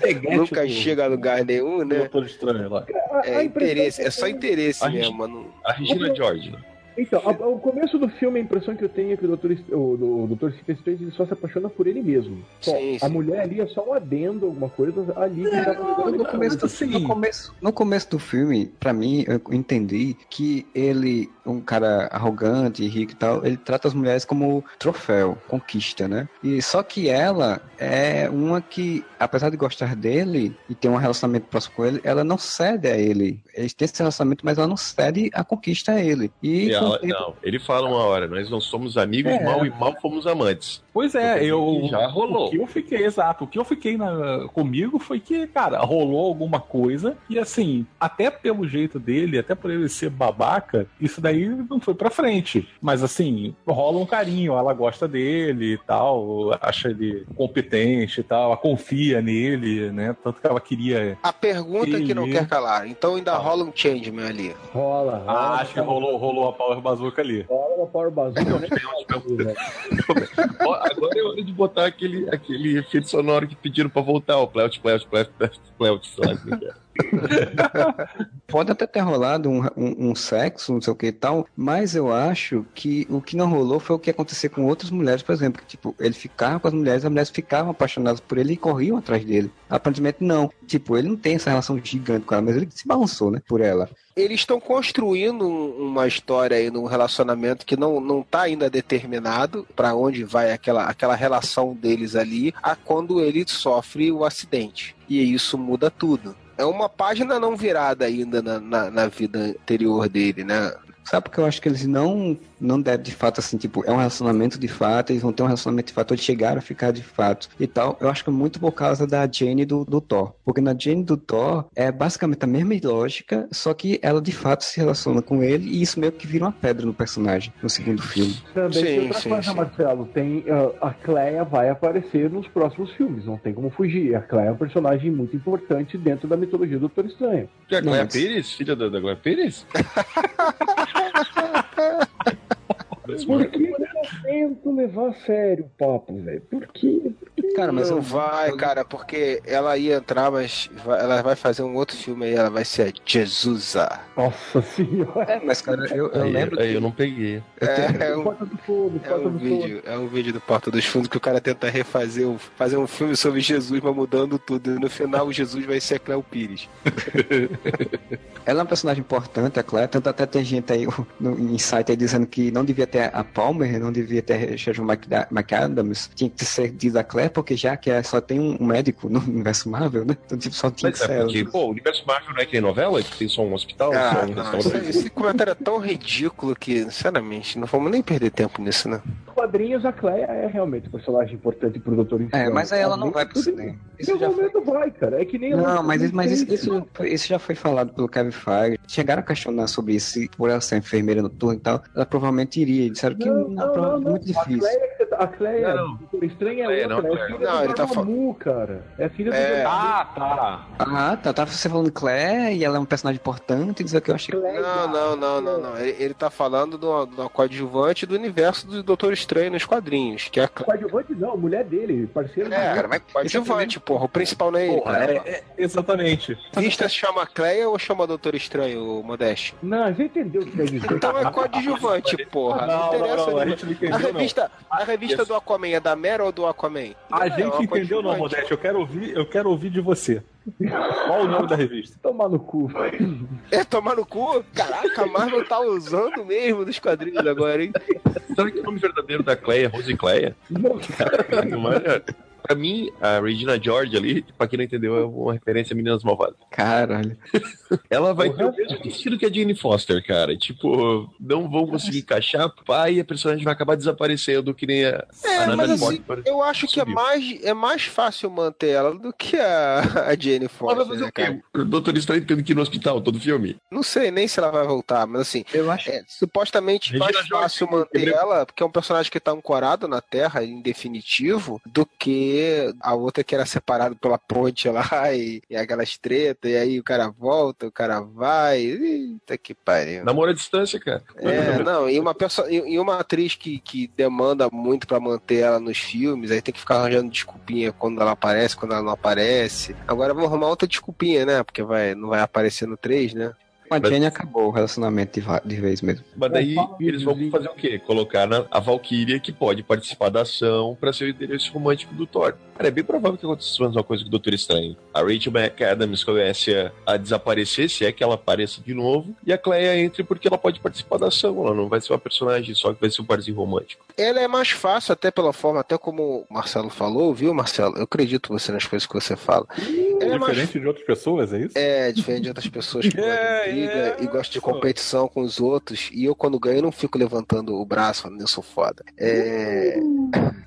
Peguete nunca do- chega a lugar nenhum, né? Doutor Estranho lá. É interesse, é que só interesse A mesmo. Não... A Regina George, né? Então, a, o começo do filme, a impressão que eu tenho é que o Dr. O, o Dr. Stephen Strange ele só se apaixona por ele mesmo. Só. Sim, a sim. mulher ali é só um adendo, alguma coisa ali que tá No, no começo do, Assim. no, começo, no começo do filme, pra mim, eu entendi que ele, um cara arrogante, rico e tal, ele trata as mulheres como troféu, conquista, né? E só que ela é uma que, apesar de gostar dele e ter um relacionamento próximo com ele, ela não cede a ele. Eles têm esse relacionamento, mas ela não cede a conquista a ele. E, E tempo- não, ele fala uma hora, nós não somos amigos É. mal e mal fomos amantes. Pois é, eu. Já rolou. O que eu fiquei, exato, o que eu fiquei na- comigo foi que, cara, rolou alguma coisa e assim, até pelo jeito dele, até por ele ser babaca, isso daí não foi pra frente. Mas assim, rola um carinho, ela gosta dele e tal, acha ele competente e tal, ela confia nele, né? Tanto que ela queria. A pergunta que não quer calar. Então ainda Ah. rola um changeman ali. Rola, rola. Ah, acho que rolou, rolou a Power Bazooka ali. Rola uma Power Bazooka. né? Agora é hora de botar aquele, aquele efeito sonoro que pediram pra voltar, o Pleut, Pleut, Pleut, Pleut, Pleut, sei lá *laughs* Pode até ter rolado um, um- um sexo, não sei o que e tal, mas eu acho que o que não rolou foi o que aconteceu com outras mulheres, por exemplo, que tipo, ele ficava com as mulheres, as mulheres ficavam apaixonadas por ele e corriam atrás dele. Aparentemente não. Tipo, ele não tem essa relação gigante com ela, mas ele se balançou, né, por ela. Eles estão construindo um- uma história aí num relacionamento que não, não tá ainda determinado pra onde vai aquela, aquela relação deles ali, a quando ele sofre o acidente. E isso muda tudo. É uma página não virada ainda na, na, na vida anterior dele, né? Sabe porque eu acho que eles não não devem de fato assim, tipo, é um relacionamento de fato, eles vão ter um relacionamento de fato, eles chegaram a ficar de fato e tal. Eu acho que é muito por causa da Jane do, do Thor. Porque na Jane do Thor é basicamente a mesma lógica, só que ela de fato se relaciona com ele e isso meio que vira uma pedra no personagem no segundo filme. Também Sim, tem outra sim, coisa, sim. Marcelo. Tem, ah, a Cleia vai aparecer nos próximos filmes, não tem como fugir. A Cleia é um personagem muito importante dentro da mitologia do Doutor Estranho. Que é a mas- Pires? Filha da, da Glória Pires? *laughs* Por que eu não tento levar a sério o papo, velho? Por quê? Cara, mas não eu- vai, cara, porque ela ia entrar, mas vai- ela vai fazer um outro filme aí, ela vai ser a Jesusa. Nossa senhora. É, mas cara, eu, eu aí, lembro aí que eu não peguei. É, é um, Porta do é Porta um do Fogo. vídeo, é um vídeo do Porta dos Fundos que o cara tenta refazer, um- fazer um filme sobre Jesus, mas mudando tudo. E no final, o Jesus vai ser a Cleo Pires. *laughs* Ela é um personagem importante, a Claire, tanto até tem gente aí no em site aí dizendo que não devia ter a Palmer, não devia ter McDa- McAdams, tinha que ser diz a Claire, porque já que é- só tem um médico no *laughs* universo Marvel, né? Então, tipo, só tinha Mas que é ser ela. porque, pô, o universo Marvel não é que nem novela, que tem só um hospital, Ah, só um não, restaurante. esse, esse comentário é tão ridículo que, sinceramente, não vamos nem perder tempo nisso, né? Quadrinhos, a Cleia é realmente um personagem importante pro Doutor É, Estranho. mas aí ela não vai de pro cinema. Em Isso algum já foi... momento vai, cara. É que nem Não, mas, isso- mas isso, Não. isso, isso já foi falado pelo Kevin Feige. Chegaram a questionar sobre isso, se por ela ser enfermeira noturna e tal, ela provavelmente iria. Disseram que Não, não, não, prova- não, não. muito A difícil. Cleia, a Cleia, Não, não. o Doutor Estranho é Cleia, não, outra. é Cleia. filha Não, do ele tá Dormammu, cara. É filha do É. Ah, tá. Ah, tá. Tava você falando Claire e ela é um personagem importante, dizer que eu achei. Cleia. Não, não, não, não, não. Ele, ele tá falando do, do coadjuvante do universo do Doutor Estranho nos quadrinhos, que é a. Coadjuvante não, a mulher dele, parceiro É, cara, mas coadjuvante, porra. O principal não é ele. Porra, é, é- exatamente. Vista se chama Cleia ou chama Doutor Estranho, Modeste? Não, já entendeu o que quer dizer. Então é coadjuvante, porra. Não, Não, não, interessa. não, a nenhuma. gente não A entendeu, não. revista, a revista do Aquaman é da Mera ou do Aquaman? A Não, é gente entendeu não. Modeste. Eu quero ouvir, eu quero ouvir de você. Qual o nome da revista? Tomar no cu, velho. É tomar no cu? Caraca, a Marvel tá usando mesmo nos quadrinhos agora, hein? Será que o nome verdadeiro da Cleia é Rose Cleia? Não, Não é? Pra mim, a Regina George ali, pra quem não entendeu, é uma referência a Meninas Malvadas. Caralho. *laughs* Ela vai ter o mesmo vestido que a Jane Foster, cara. Tipo, não vão conseguir encaixar, pá, e a personagem vai acabar desaparecendo, que nem a, É, a mas assim, eu acho que é mais, é mais fácil manter ela do que a, a Jane Mas vai Foster, fazer né, o cara? O Doutor Estranho tendo que ir no hospital todo filme? Não sei nem se ela vai voltar, mas assim, Eu acho. é supostamente Regina mais George, fácil manter ela, porque é um personagem que tá ancorado na Terra, em definitivo, do que a outra que era separada pela ponte lá *laughs* e, e aquelas tretas, e aí o cara volta, o cara vai. Eita que pariu. Namoro à distância, cara. É, não, e uma, pessoa, e uma atriz que, que demanda muito pra manter ela nos filmes, aí tem que ficar arranjando desculpinha quando ela aparece, quando ela não aparece. Agora vamos arrumar outra desculpinha, né? Porque vai, não vai aparecer no 3, né? Com a Jane acabou o relacionamento de, de vez mesmo. Mas daí eles vão fazer o quê? Colocar na, a Valkyria que pode participar da ação pra ser o interesse romântico do Thor. Cara, é bem provável que aconteça a mesma coisa com o Doutor Estranho. A Rachel McAdams comece a, a desaparecer, se é que ela apareça de novo, e a Cleia entre porque ela pode participar da ação. Ela não vai ser uma personagem só que vai ser um parzinho romântico. Ela é mais fácil, até pela forma, até como o Marcelo falou, viu, Marcelo? Eu acredito você nas coisas que você fala. É diferente de outras pessoas, é isso? É, diferente de outras pessoas que *laughs* é, briga é, e gostam de competição com os outros. E eu, quando ganho, não fico levantando o braço falando, eu sou foda. É. *laughs*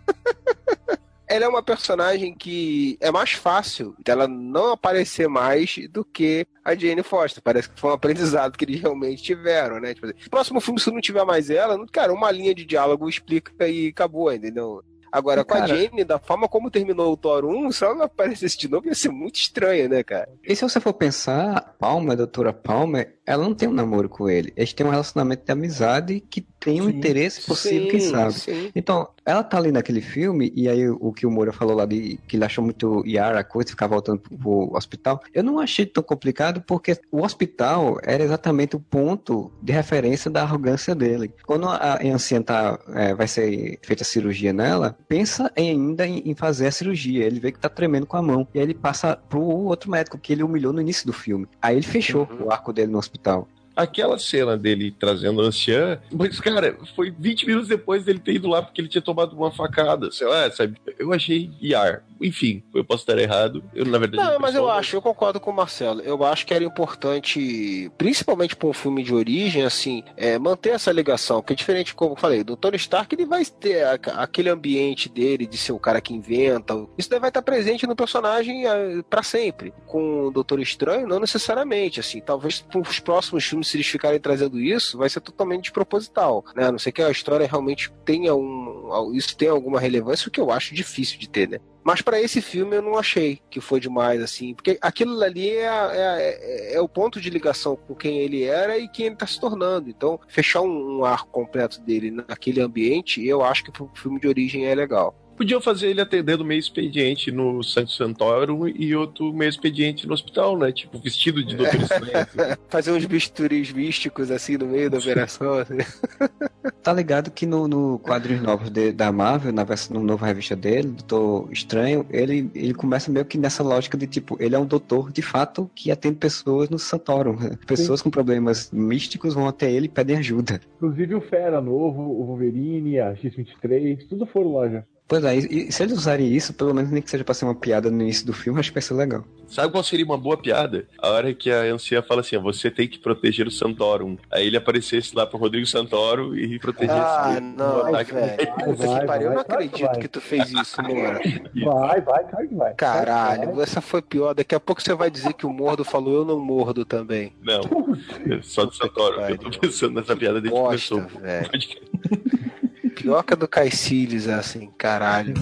ela é uma personagem que é mais fácil dela não aparecer mais do que a Jane Foster. Parece que foi um aprendizado que eles realmente tiveram, né? Tipo assim, próximo filme, se não tiver mais ela, cara, uma linha de diálogo explica e acabou, entendeu? Agora, com cara, a Jane, da forma como terminou o Thor 1, se ela não aparecesse de novo, ia ser muito estranho, né, cara? E se você for pensar, Palmer, doutora Palmer, ela não tem um namoro com ele. Eles têm um relacionamento de amizade que tem um sim, interesse possível, sim, quem sabe. Sim. Então, ela tá ali naquele filme, e aí o que o Moura falou lá de que ele achou muito Yara a coisa, ficar voltando pro, pro hospital, eu não achei tão complicado, porque o hospital era exatamente o ponto de referência da arrogância dele. Quando a anciã tá, é, vai ser feita a cirurgia nela, pensa em, ainda em, em, fazer a cirurgia. Ele vê que tá tremendo com a mão. E aí ele passa pro outro médico que ele humilhou no início do filme. Aí ele fechou uhum. o arco dele no hospital. Aquela cena dele trazendo a anciã, mas, cara, foi 20 minutos depois dele ter ido lá porque ele tinha tomado uma facada, sei lá, sabe? Eu achei IAR. Enfim, eu posso estar errado. Eu, na verdade. Não, mas eu acho, eu concordo com o Marcelo. Eu acho que era importante, principalmente para um filme de origem, assim, é, manter essa ligação. Porque é diferente, como eu falei, do Tony Stark, ele vai ter aquele ambiente dele de ser o cara que inventa. Isso daí vai estar presente no personagem é, para sempre. Com o Doutor Estranho, não necessariamente, assim. Talvez para os próximos filmes se eles ficarem trazendo isso, vai ser totalmente desproposital, né? A não ser que a história realmente tenha um. Isso tenha alguma relevância, o que eu acho difícil de ter, né? Mas para esse filme eu não achei que foi demais, assim, porque aquilo ali é, é, é, é, o ponto de ligação com quem ele era e quem ele está se tornando. Então, fechar um, um arco completo dele naquele ambiente, eu acho que o filme de origem é legal. Podiam fazer ele atendendo meio expediente no Santo Santorum e outro meio expediente no hospital, né? Tipo, vestido de doutor *laughs* Estranho. fazer uns bisturis místicos assim no meio da operação. Assim. *laughs* Tá ligado que no, no quadrinhos novos de, da Marvel, na versão no nova revista dele, Doutor Estranho, ele, ele começa meio que nessa lógica de tipo, ele é um doutor de fato que atende pessoas no Santorum. Né? *laughs* Pessoas Sim. com problemas místicos vão até ele e pedem ajuda. Inclusive o Fera novo, o Wolverine, a X-23, tudo foram lá já. Pois é, e se eles usarem isso, pelo menos nem que seja pra ser uma piada no início do filme, acho que vai ser legal. Sabe qual seria uma boa piada? A hora que a anciã fala assim, você tem que proteger o Santorum. Aí ele aparecesse lá pro Rodrigo Santoro e protegesse ah, ele. não, velho. Vai, vai, eu não acredito vai. que tu fez isso, *laughs* mano. Vai, vai, claro que vai. Caralho, vai. essa foi pior. Daqui a pouco você vai dizer que o Mordo falou, eu não mordo também. Não, só do Santoro. Eu tô pensando nessa piada desde que começou. Velho. Pior que a do Caecilius, assim, caralho.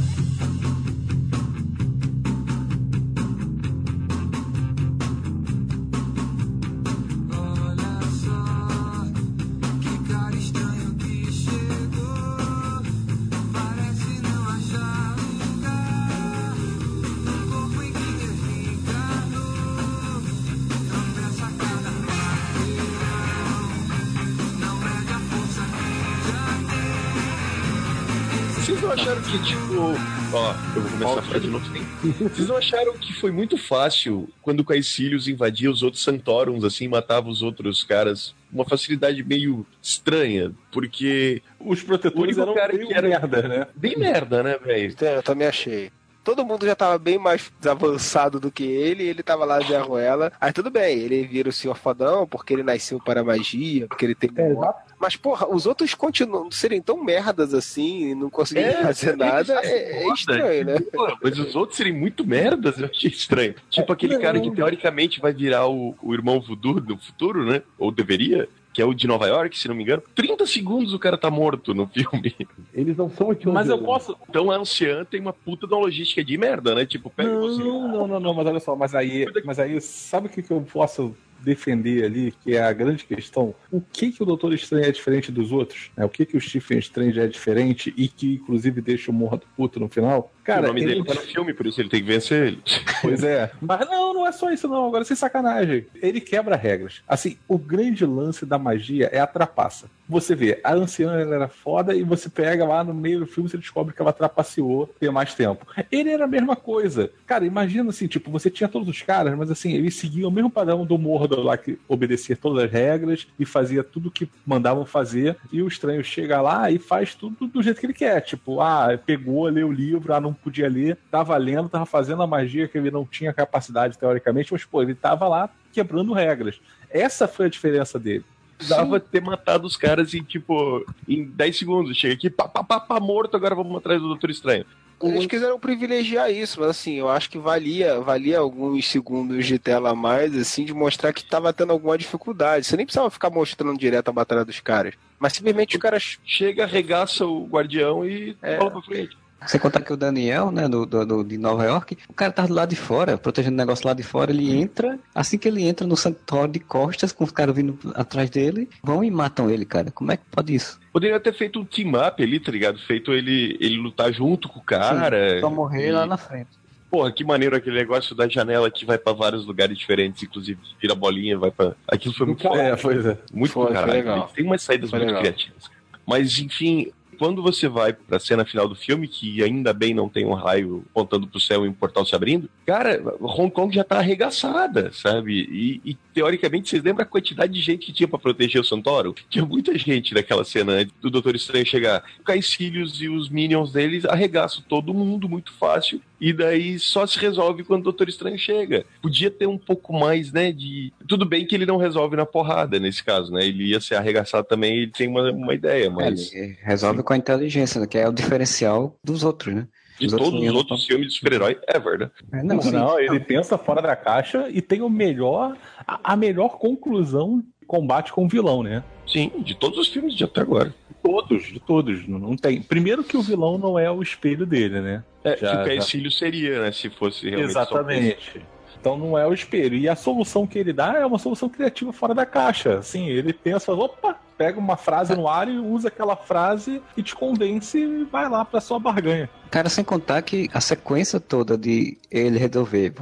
Ó, eu vou começar a falar de novo. Vocês não acharam que foi muito fácil quando o Caecilius invadia os outros Santorums, assim, matava os outros caras? Uma facilidade meio estranha, porque. Os protetores eram cara que era merda, né? Bem merda, né, velho? Eu também achei todo mundo já tava bem mais avançado do que ele, ele tava lá de arruela. Aí tudo bem, ele vira o senhor fodão porque ele nasceu para a magia, porque ele tem. É, mas, porra, os outros continuam serem tão merdas assim e não conseguirem é, fazer nada. É, é, estranho, né? Pô, mas os outros serem muito merdas, eu achei estranho. Tipo aquele cara que teoricamente vai virar o, o irmão voodoo no futuro, né? Ou deveria que é o de Nova York, se não me engano. 30 segundos o cara tá morto no filme. Eles não são aqui Mas eu posso. Então a Anciã tem uma puta de uma logística de merda, né? Tipo, pega não, você. Não, não, não, mas olha só, mas aí, mas aí sabe o que, que eu posso defender ali, que é a grande questão, o que que o Doutor Estranho é diferente dos outros? Né? O que que o Stephen Strange é diferente e que inclusive deixa o morro do puto no final? Cara, o nome ele- dele tá no filme, por isso ele tem que vencer ele. *laughs* Pois é. Mas não, não é só isso, não. Agora, sem sacanagem. Ele quebra regras. Assim, o grande lance da magia é a trapaça. Você vê, a anciã ela era foda e você pega lá no meio do filme e você descobre que ela trapaceou ter mais tempo. Ele era a mesma coisa. Cara, imagina assim, tipo, você tinha todos os caras, mas assim, eles seguiam o mesmo padrão do Mordor lá que obedecia todas as regras e fazia tudo o que mandavam fazer. E o estranho chega lá e faz tudo do jeito que ele quer. Tipo, ah, pegou, leu o livro, ah, não podia ler, tava lendo, tava fazendo a magia que ele não tinha capacidade teoricamente, mas pô, ele tava lá quebrando regras. Essa foi a diferença dele. Dava ter matado os caras em, tipo, em 10 segundos. Chega aqui, pá, pá, pá, pá, morto, agora vamos atrás do Doutor Estranho. Eles quiseram privilegiar isso, mas assim, eu acho que valia, valia alguns segundos de tela a mais, assim, de mostrar que tava tendo alguma dificuldade. Você nem precisava ficar mostrando direto a batalha dos caras. Mas simplesmente os caras. Chega, arregaça o guardião e É. bola pra frente. Sem contar que o Daniel, né, do, do, do- de Nova York, o cara tá do lado de fora, protegendo o negócio lá de fora, ele entra, assim que ele entra no santuário de costas, com os caras vindo atrás dele, vão e matam ele, cara. Como é que pode isso? Poderia ter feito um team-up ali, tá ligado? Feito ele, ele lutar junto com o cara. Só morrer E- lá na frente. Porra, que maneiro aquele negócio da janela que vai pra vários lugares diferentes, inclusive vira bolinha, vai pra. Aquilo foi muito É, pois é. Muito Foi, do foi caralho. legal. Tem umas saídas Foi muito legal. criativas. Mas, enfim, quando você vai pra cena final do filme, que ainda bem não tem um raio apontando pro céu e um portal se abrindo, cara, Hong Kong já tá arregaçada, sabe? E, e, teoricamente, vocês lembram a quantidade de gente que tinha pra proteger o Santoro? Tinha muita gente naquela cena do Doutor Estranho chegar. O Caecilius e os minions deles arregaçam todo mundo muito fácil. E daí só se resolve quando o Doutor Estranho chega. Podia ter um pouco mais, né, de... Tudo bem que ele não resolve na porrada, nesse caso, né? Ele ia ser arregaçado também, ele tem uma, uma ideia, mas... É, ele resolve com a inteligência, né, que é o diferencial dos outros, né? De Os todos outros os outros filmes de super-herói ever, né? É, Não, não, não, ele pensa fora da caixa e tem o melhor, a, a melhor conclusão de combate com o vilão, né? Sim, de todos os filmes de até agora. Todos, de todos. Não, não tem. Primeiro que o vilão não é o espelho dele, né? É, Já- que o já. Caecilio seria, né? Se fosse realmente só Exatamente. Então não é o espelho. E a solução que ele dá é uma solução criativa fora da caixa. Assim, ele pensa, opa, pega uma frase no ar e usa aquela frase e te convence e vai lá pra sua barganha. Cara, sem contar que a sequência toda de ele resolver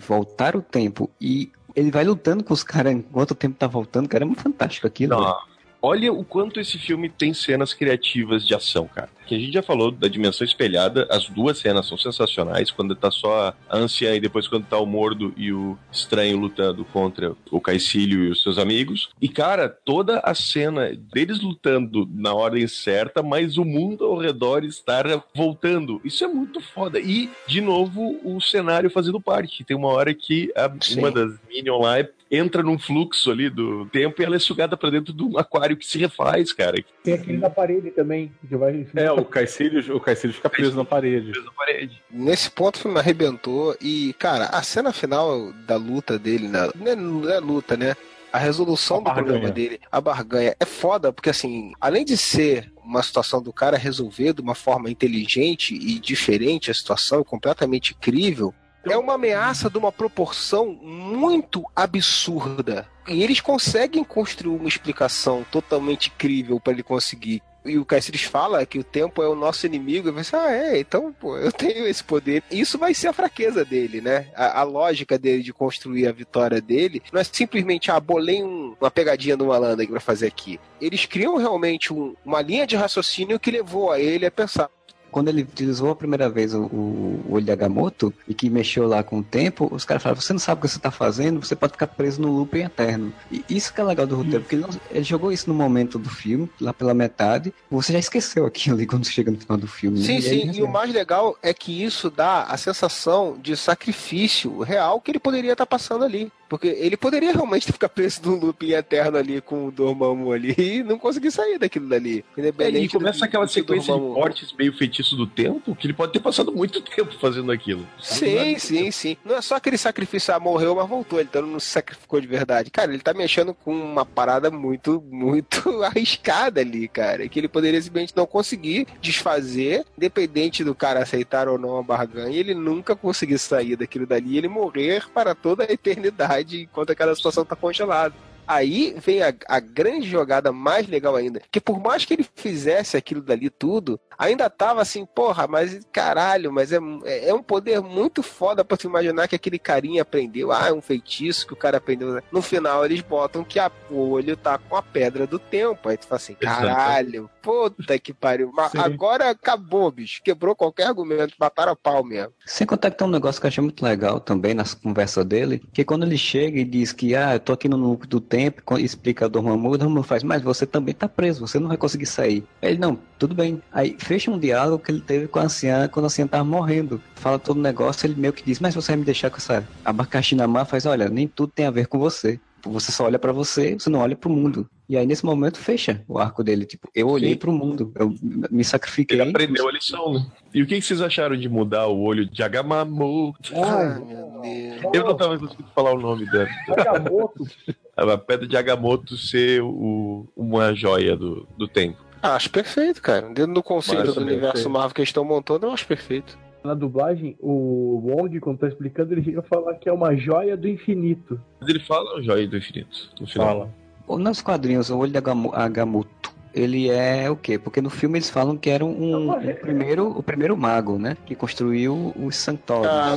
voltar o tempo e ele vai lutando com os caras enquanto o tempo tá voltando, cara, é muito fantástico aquilo. Não. Olha o quanto esse filme tem cenas criativas de ação, cara. Que a gente já falou da dimensão espelhada, as duas cenas são sensacionais, quando tá só a anciã e depois quando tá o Mordo e o estranho lutando contra o Caecílio e os seus amigos. E, cara, toda a cena deles lutando na ordem certa, mas o mundo ao redor estar voltando. Isso é muito foda. E, de novo, o cenário fazendo parte. Tem uma hora que a- uma das Minion lá entra num fluxo ali do tempo e ela é sugada pra dentro de um aquário que se refaz, cara. Tem aquele na parede também, que vai. É, o Caecilius, o Caecilius fica preso na parede. Preso na parede. Nesse ponto o filme arrebentou e, cara, a cena final da luta dele, né? não, é, não é luta, né? A resolução A do barganha. problema dele, a barganha, é foda, porque assim, além de ser uma situação do cara resolver de uma forma inteligente e diferente a situação, completamente incrível, é uma ameaça de uma proporção muito absurda. E eles conseguem construir uma explicação totalmente crível para ele conseguir. E o Cassius fala que o tempo é o nosso inimigo. E você, ah, é, então, pô, eu tenho esse poder. Isso vai ser a fraqueza dele, né? A, a lógica dele de construir a vitória dele não é simplesmente, ah, bolei um- uma pegadinha do malandro aqui pra fazer aqui. Eles criam realmente um- uma linha de raciocínio que levou a ele a pensar. Quando ele utilizou a primeira vez o, o, o olho de Agamotto e que mexeu lá com o tempo, os caras falaram, você não sabe o que você tá fazendo, você pode ficar preso no looping eterno. E isso que é legal do roteiro, porque ele, não- ele jogou isso no momento do filme, lá pela metade, você já esqueceu aquilo ali quando chega no final do filme. Sim, aí sim, ele e o mais legal é que isso dá a sensação de sacrifício real que ele poderia estar passando ali. Porque ele poderia realmente ficar preso num looping eterno ali com o Dormammu ali e não conseguir sair daquilo dali. É, e começa do- aquela sequência de cortes meio feitiço do tempo, que ele pode ter passado muito *laughs* tempo fazendo aquilo. Sim, sim, sim. Não é só aquele sacrifício, ah, morreu, mas voltou. Ele então não se sacrificou de verdade. Cara, ele tá mexendo com uma parada muito, muito *laughs* arriscada ali, cara. Que ele poderia simplesmente não conseguir desfazer, independente do cara aceitar ou não a barganha, ele nunca conseguir sair daquilo dali e ele morrer para toda a eternidade enquanto aquela situação tá congelada. Aí vem a, a, grande jogada mais legal ainda. Que por mais que ele fizesse aquilo dali tudo, ainda tava assim, porra, mas caralho, mas é, é, é um poder muito foda pra tu imaginar que aquele carinha aprendeu. Ah, é um feitiço que o cara aprendeu. No final eles botam que a, o olho tá com a pedra do tempo. Aí tu fala assim, caralho, puta que pariu. Mas agora acabou, bicho. Quebrou qualquer argumento, mataram a pau mesmo. Sem contar que tem um negócio que eu achei muito legal também nas conversas dele, que quando ele chega e diz que, ah, eu tô aqui no núcleo do tempo, explica a Dormammu, Dormammu faz, mas você também tá preso, você não vai conseguir sair. Ele, não, tudo bem. Aí fecha um diálogo que ele teve com a anciã quando a anciã tava morrendo. Fala todo o negócio, ele meio que diz, mas você vai me deixar com essa abacaxi na mão? Faz, olha, nem tudo tem a ver com você. Você só olha para você, você não olha para o mundo. E aí, nesse momento, fecha o arco dele. Tipo, eu olhei para o mundo, eu me sacrifiquei. Ele aprendeu a lição, né? E o que vocês acharam de mudar o olho de Agamotto? Ai, meu Deus. Eu não tava conseguindo falar o nome dela. Agamotto. *laughs* A pedra de Agamotto ser o, uma joia do, do tempo. Ah, acho perfeito, cara. Dentro do conceito do universo Marvel que eles estão montando, eu acho perfeito. Na dublagem, o Wong, quando tá explicando, ele chega a falar que é uma joia do infinito. Mas ele fala joia do infinito, no final. Fala. Nos quadrinhos, o olho de Agamotto, ele é o quê? Porque no filme eles falam que era um, um primeiro, o primeiro mago, né? Que construiu os Santórios. Ah,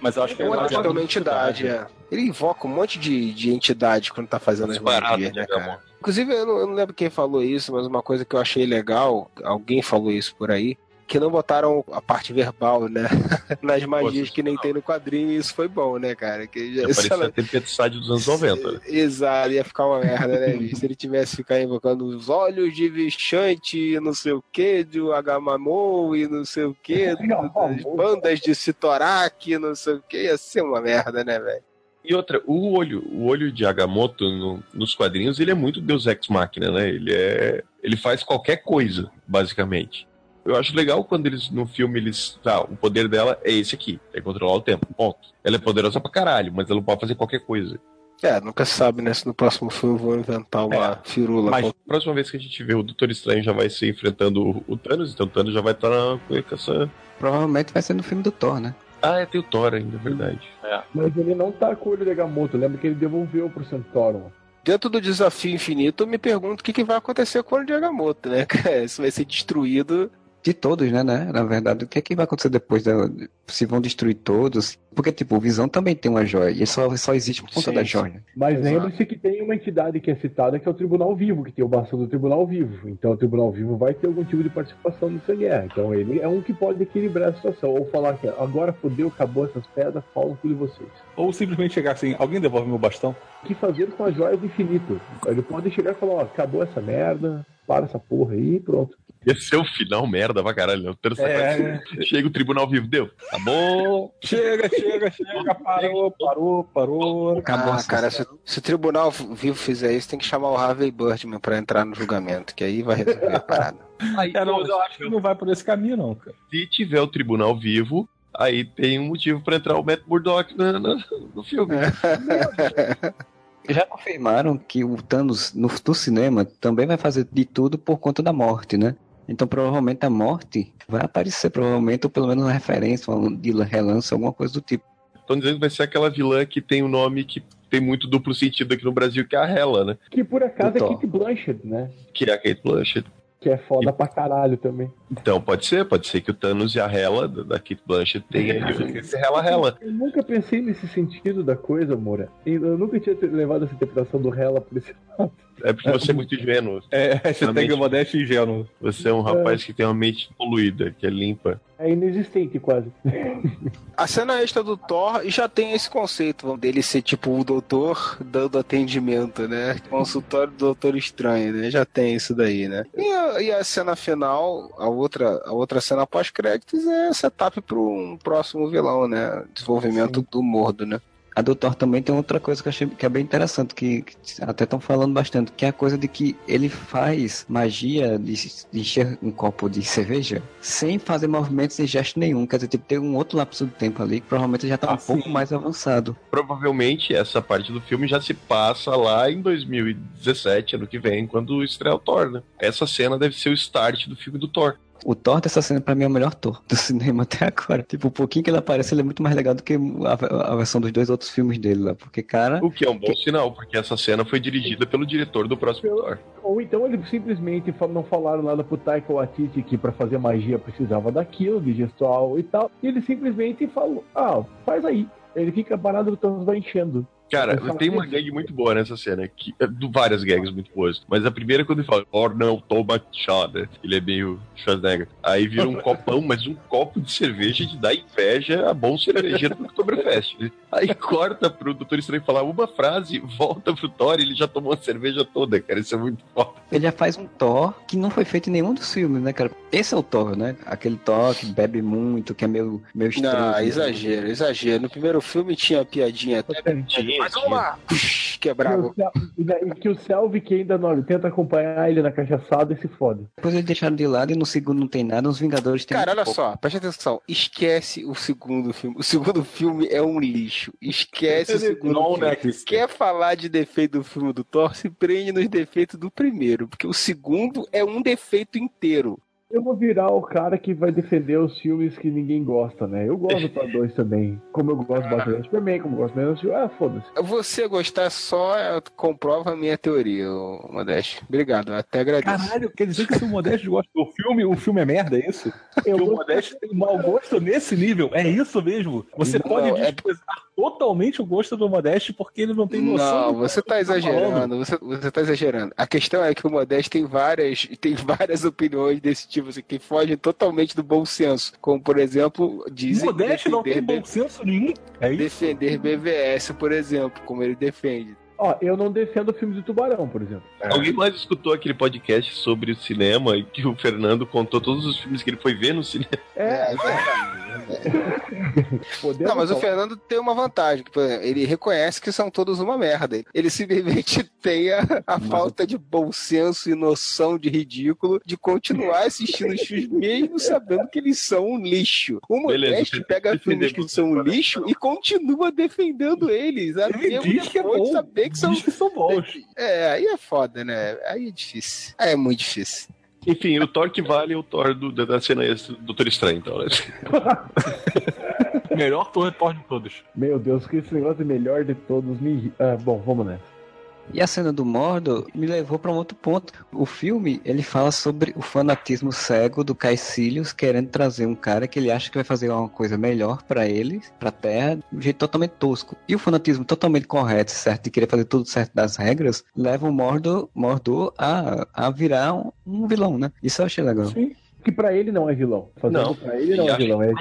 mas eu acho que é uma, uma entidade, é. Ele invoca um monte de, de entidade quando tá fazendo as magias, né, cara? Inclusive, eu não, eu não, lembro quem falou isso, mas uma coisa que eu achei legal, alguém falou isso por aí, que não botaram a parte verbal, né? *laughs* Nas magias que nem tem no quadrinho, e isso foi bom, né, cara? Que já, parecia ela... a tempestade dos anos 90. Né? Exato, ia ficar uma merda, né, Se ele tivesse ficar invocando os olhos de Vichante, não sei o que, de Agamamon e não sei o que, *laughs* das bandas de Sitorak, não sei o que, ia ser uma merda, né, velho? E outra, o olho, o olho de Agamotto no, nos quadrinhos, ele é muito Deus Ex Machina, né? Ele é, ele faz qualquer coisa, basicamente. Eu acho legal quando eles, no filme, eles. Tá, o poder dela é esse aqui. É controlar o tempo. Ponto. Ela é poderosa pra caralho, mas ela não pode fazer qualquer coisa. É, nunca se sabe, né? Se no próximo filme vou inventar uma é, firula. Mas a próxima vez que a gente vê o Doutor Estranho já vai ser enfrentando o, o Thanos, então o Thanos já vai estar tá com essa. Provavelmente vai ser no filme do Thor, né? Ah, é, tem o Thor ainda, é verdade. É. Mas ele não tá com o olho de Gamoto, lembra que ele devolveu pro Centauro dentro do desafio infinito, eu me pergunto o que, que vai acontecer com o olho de Agamotto, né? *laughs* Isso vai ser destruído de todos, né, né? Na verdade, o que é que vai acontecer depois da... Se vão destruir todos? Porque, tipo, o Visão também tem uma joia. E só, só existe por conta sim, da joia. Mas lembre-se que tem uma entidade que é citada que é o Tribunal Vivo, que tem o bastão do Tribunal Vivo. Então o Tribunal Vivo vai ter algum tipo de participação nessa guerra. Então ele é um que pode equilibrar a situação. Ou falar que agora fodeu, acabou essas pedras, falam tudo de vocês. Ou simplesmente chegar assim, alguém devolve meu bastão? O que fazer com as joias do infinito? Ele pode chegar e falar, ó, acabou essa merda, para essa porra aí e pronto. Ia ser o final merda pra caralho. Né? É... *laughs* Chega o tribunal vivo, deu. Tá bom. Chega, chega, chega. Parou, parou, parou. Acabou. Ah, cara, se, se, o tribunal vivo fizer isso, tem que chamar o Harvey Birdman pra entrar no julgamento, que aí vai resolver a parada. *laughs* Aí, é, não, eu acho que não vai por esse caminho, não, cara. Se tiver o tribunal vivo, aí tem um motivo pra entrar o Matt Murdock no, no, no filme. *laughs* Já confirmaram que o Thanos no, no, cinema também vai fazer de tudo por conta da morte, né? Então provavelmente a morte vai aparecer, provavelmente, ou pelo menos uma referência, uma de relance, alguma coisa do tipo. Estão dizendo que vai ser aquela vilã que tem o um nome que tem muito duplo sentido aqui no Brasil, que é a Hela, né? Que por acaso é Kate Blanchett, né? Que é a Kate Blanchett. Que é foda e... pra caralho também. Então, pode ser, pode ser que o Thanos e a Hela da Kate Blanchett tenham esse Hela-Hela. Eu nunca pensei nesse sentido da coisa, Moura. Eu nunca tinha levado essa interpretação do Hela por esse lado. É porque você é muito ingênuo. É, você tem que modéstia ingênuo. Você é um rapaz é. que tem uma mente poluída, que é limpa. É inexistente, quase. A cena extra do Thor já tem esse conceito dele ser tipo o doutor dando atendimento, né? Consultório do Doutor Estranho, né? Já tem isso daí, né? E a, e a cena final, a outra, a outra cena pós-créditos é setup para um próximo vilão, né? Desenvolvimento Sim. do Mordo, né? A do Thor também tem outra coisa que eu achei que é bem interessante, que, que até estão falando bastante, que é a coisa de que ele faz magia de, de encher um copo de cerveja sem fazer movimentos e gesto nenhum. Quer dizer, tipo, tem um outro lapso do tempo ali que provavelmente já está ah, um sim. pouco mais avançado. Provavelmente essa parte do filme já se passa lá em 2017, ano que vem, quando estreia o Thor, né? Essa cena deve ser o start do filme do Thor. O Thor dessa cena pra mim é o melhor Thor do *laughs* cinema até agora. Tipo, o pouquinho que ele aparece, ele é muito mais legal do que a, a versão dos dois outros filmes dele lá. Porque, cara. O que é um bom que... sinal, porque essa cena foi dirigida pelo diretor do próximo Thor. Ou então eles simplesmente não falaram nada pro Taika Waititi que pra fazer magia precisava daquilo, de gestual e tal. E ele simplesmente falou: ah, faz aí. Ele fica parado, o Thanos vai enchendo. Cara, tem uma gag muito boa nessa cena, que, é, várias gags muito boas. Mas a primeira é quando ele fala, or não, toma chada. Ele é meio Schwarzenegger. Aí vira um copão, mas um copo de cerveja que dá inveja a bom cervejeiro do Oktoberfest. Aí corta pro Doutor Estranho falar uma frase, volta pro Thor e ele já tomou a cerveja toda, cara. Isso é muito foda. Ele já faz um Thor que não foi feito em nenhum dos filmes, né, cara? Esse é o Thor, né? Aquele Thor que bebe muito, que é meio, meio estranho. Não, exagero, exagero. No primeiro filme tinha piadinha até. Mas uma! Quebrava. E que o Selvi que ainda não tenta acompanhar ele na cachaçada e se foda. Depois eles deixaram de lado e no segundo não tem nada, os Vingadores tem Cara, olha pouco. só, preste atenção. Esquece o segundo filme. O segundo filme é um lixo. Esquece o segundo não, filme. Né, Quer falar de defeito do filme do Thor, se prende nos defeitos do primeiro. Porque o segundo é um defeito inteiro. Eu vou virar o cara que vai defender os filmes que ninguém gosta, né? Eu gosto do Thor 2 também. Como eu gosto ah. bastante também, como eu gosto menos do Ah, foda-se. Você gostar só comprova a minha teoria, Modeste. Obrigado, até agradeço. Caralho, quer dizer que *laughs* se o Modeste gosta do filme, o filme é merda, é isso? Eu que o Modeste tem mau gosto nesse nível, é isso mesmo? Você não, pode é... totalmente o gosto do Modeste porque ele não tem noção. Não, você tá, tá exagerando, você, você tá exagerando. A questão é que o Modeste tem várias, *laughs* tem várias opiniões desse tipo assim, que fogem totalmente do bom senso. Como, por exemplo, dizem. O Modeste não tem bom senso nenhum. É isso? Defender BVS, por exemplo, como ele defende. Ó, eu não defendo filmes de tubarão, por exemplo. É. Alguém mais escutou aquele podcast sobre o cinema e que o Fernando contou todos os filmes que ele foi ver no cinema? É, é *laughs* Não, mas o Fernando tem uma vantagem, ele reconhece que são todos uma merda. Ele simplesmente *laughs* tem a, a falta de bom senso e noção de ridículo de continuar assistindo os filmes mesmo sabendo que eles são um lixo. O Modeste pega filmes que são um lixo e continua defendendo eles. Ele diz que é bom. Saber que são, que são bons. É, aí é foda, né? Aí é difícil. Aí é muito difícil. Enfim, o Thor que vale é o Thor do, da cena extra do Doutor Estranho, então, né? *laughs* melhor Thor de todos. Meu Deus, que esse negócio de melhor de todos me. Ah, bom, vamos nessa. E a cena do Mordor me levou para um outro ponto. O filme, ele fala sobre o fanatismo cego do Caecilius querendo trazer um cara que ele acha que vai fazer uma coisa melhor para ele, para a Terra, de um jeito totalmente tosco. E o fanatismo totalmente correto, certo, de querer fazer tudo certo das regras, leva o Mordor, Mordor a, a virar um, um vilão, né? Isso eu achei legal. Sim que para ele não é vilão. Fazendo não, pra ele não é vilão. É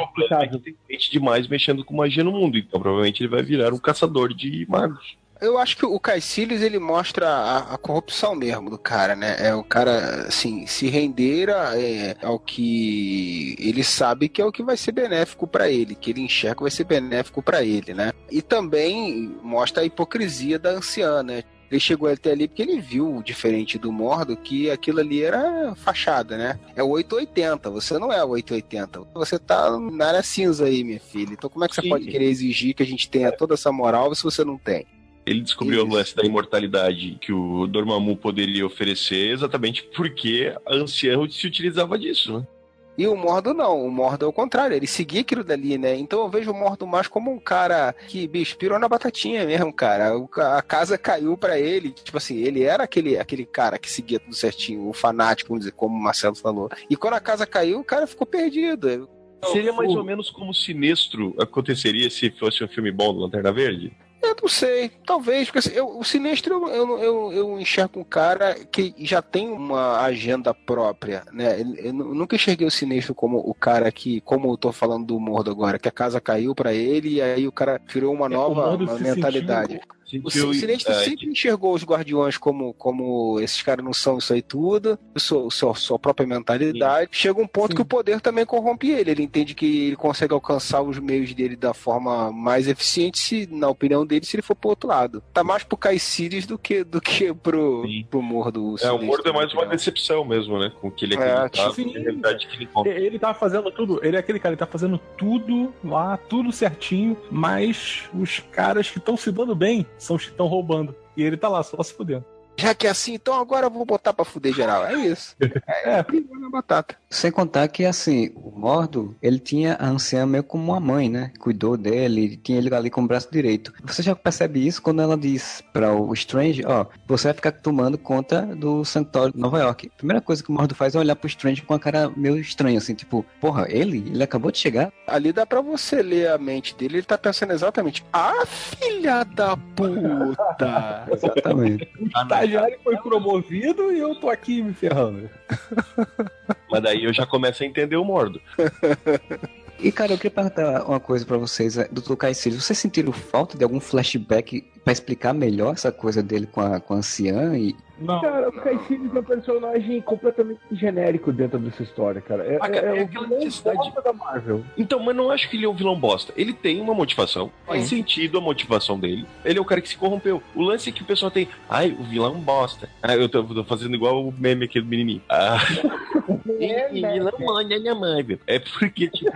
que tem gente demais mexendo com magia no mundo, então provavelmente ele vai virar um caçador de magos eu acho que o Caecilius ele mostra a, a, corrupção mesmo do cara, né? É o cara, assim, se render a, é, ao que ele sabe que é o que vai ser benéfico para ele, que ele enxerga vai ser benéfico para ele, né? E também mostra a hipocrisia da anciã, né? Ele chegou até ali porque ele viu, diferente do Mordo, que aquilo ali era fachada, né? É o 880, você não é o 880. Você tá na área cinza aí, minha filha. Então como é que Sim. você pode querer exigir que a gente tenha toda essa moral se você não tem? Ele descobriu Isso. o lance da imortalidade que o Dormammu poderia oferecer exatamente porque a anciã se utilizava disso, né? E o Mordo não, o Mordo é o contrário, ele seguia aquilo dali, né? Então eu vejo o Mordo mais como um cara que, bicho, pirou na batatinha mesmo, cara. A casa caiu para ele, tipo assim, ele era aquele, aquele cara que seguia tudo certinho, o fanático, vamos dizer, como o Marcelo falou. E quando a casa caiu, o cara ficou perdido. Seria mais ou menos como Sinestro aconteceria se fosse um filme bom do Lanterna Verde? Eu não sei, talvez, porque assim, eu, o Sinestro eu, eu, eu, enxergo um cara que já tem uma agenda própria, né? Eu, nunca enxerguei o Sinestro como o cara que, como eu tô falando do Mordo agora, que a casa caiu para ele e aí o cara criou uma é, nova uma mentalidade. Sentiu o, o Sinestro é, sempre enxergou os Guardiões como, como esses caras não são isso aí tudo, sua, sua, sua própria mentalidade. Sim. Chega um ponto Sim. que o poder também corrompe ele. Ele entende que ele consegue alcançar os meios dele da forma mais eficiente, se, na opinião dele, se ele for pro outro lado. Tá mais pro Caiciris do que, do que pro, pro Mordo. É, o Mordo é mais uma decepção mesmo, né? Com que ele é, acreditava, é, realidade que ele Ele, ele tá fazendo tudo, ele é aquele cara, ele tá fazendo tudo lá, tudo certinho, mas os caras que estão se dando bem são estão roubando. E ele tá lá só se fudendo. Já que é assim, então agora eu vou botar pra fuder geral. É isso. É, é. na batata. Sem contar que, assim, o Mordo, ele tinha a anciã meio como uma mãe, né? Cuidou dele, tinha ele ali com o braço direito. Você já percebe isso quando ela diz para o Strange, ó, você vai ficar tomando conta do Santuário de Nova York. A primeira coisa que o Mordo faz é olhar pro Strange com a cara meio estranha, assim, tipo, porra, ele? Ele acabou de chegar? Ali dá pra você ler a mente dele, ele tá pensando exatamente, ah, filha da puta! *laughs* exatamente. O estagiário foi promovido e eu tô aqui me ferrando. *laughs* Mas daí eu já começo a entender o Mordo. E, cara, eu queria perguntar uma coisa para vocês, é, doutor Caicílio. Vocês sentiram falta de algum flashback para explicar melhor essa coisa dele com a, com a anciã e não. Cara, o Caecilius é um personagem completamente genérico dentro dessa história, cara. É, ah, cara, é, é, é aquela necessidade da Marvel. Então, mas não acho que ele é um vilão bosta. Ele tem uma motivação, faz sentido a motivação dele. Ele é o cara que se corrompeu. O lance é que o pessoal tem, ai, o vilão bosta. Ah, eu tô, tô fazendo igual o meme aqui do menininho. Ah. *laughs* é, vilão mãe, é Marvel. É porque, tipo,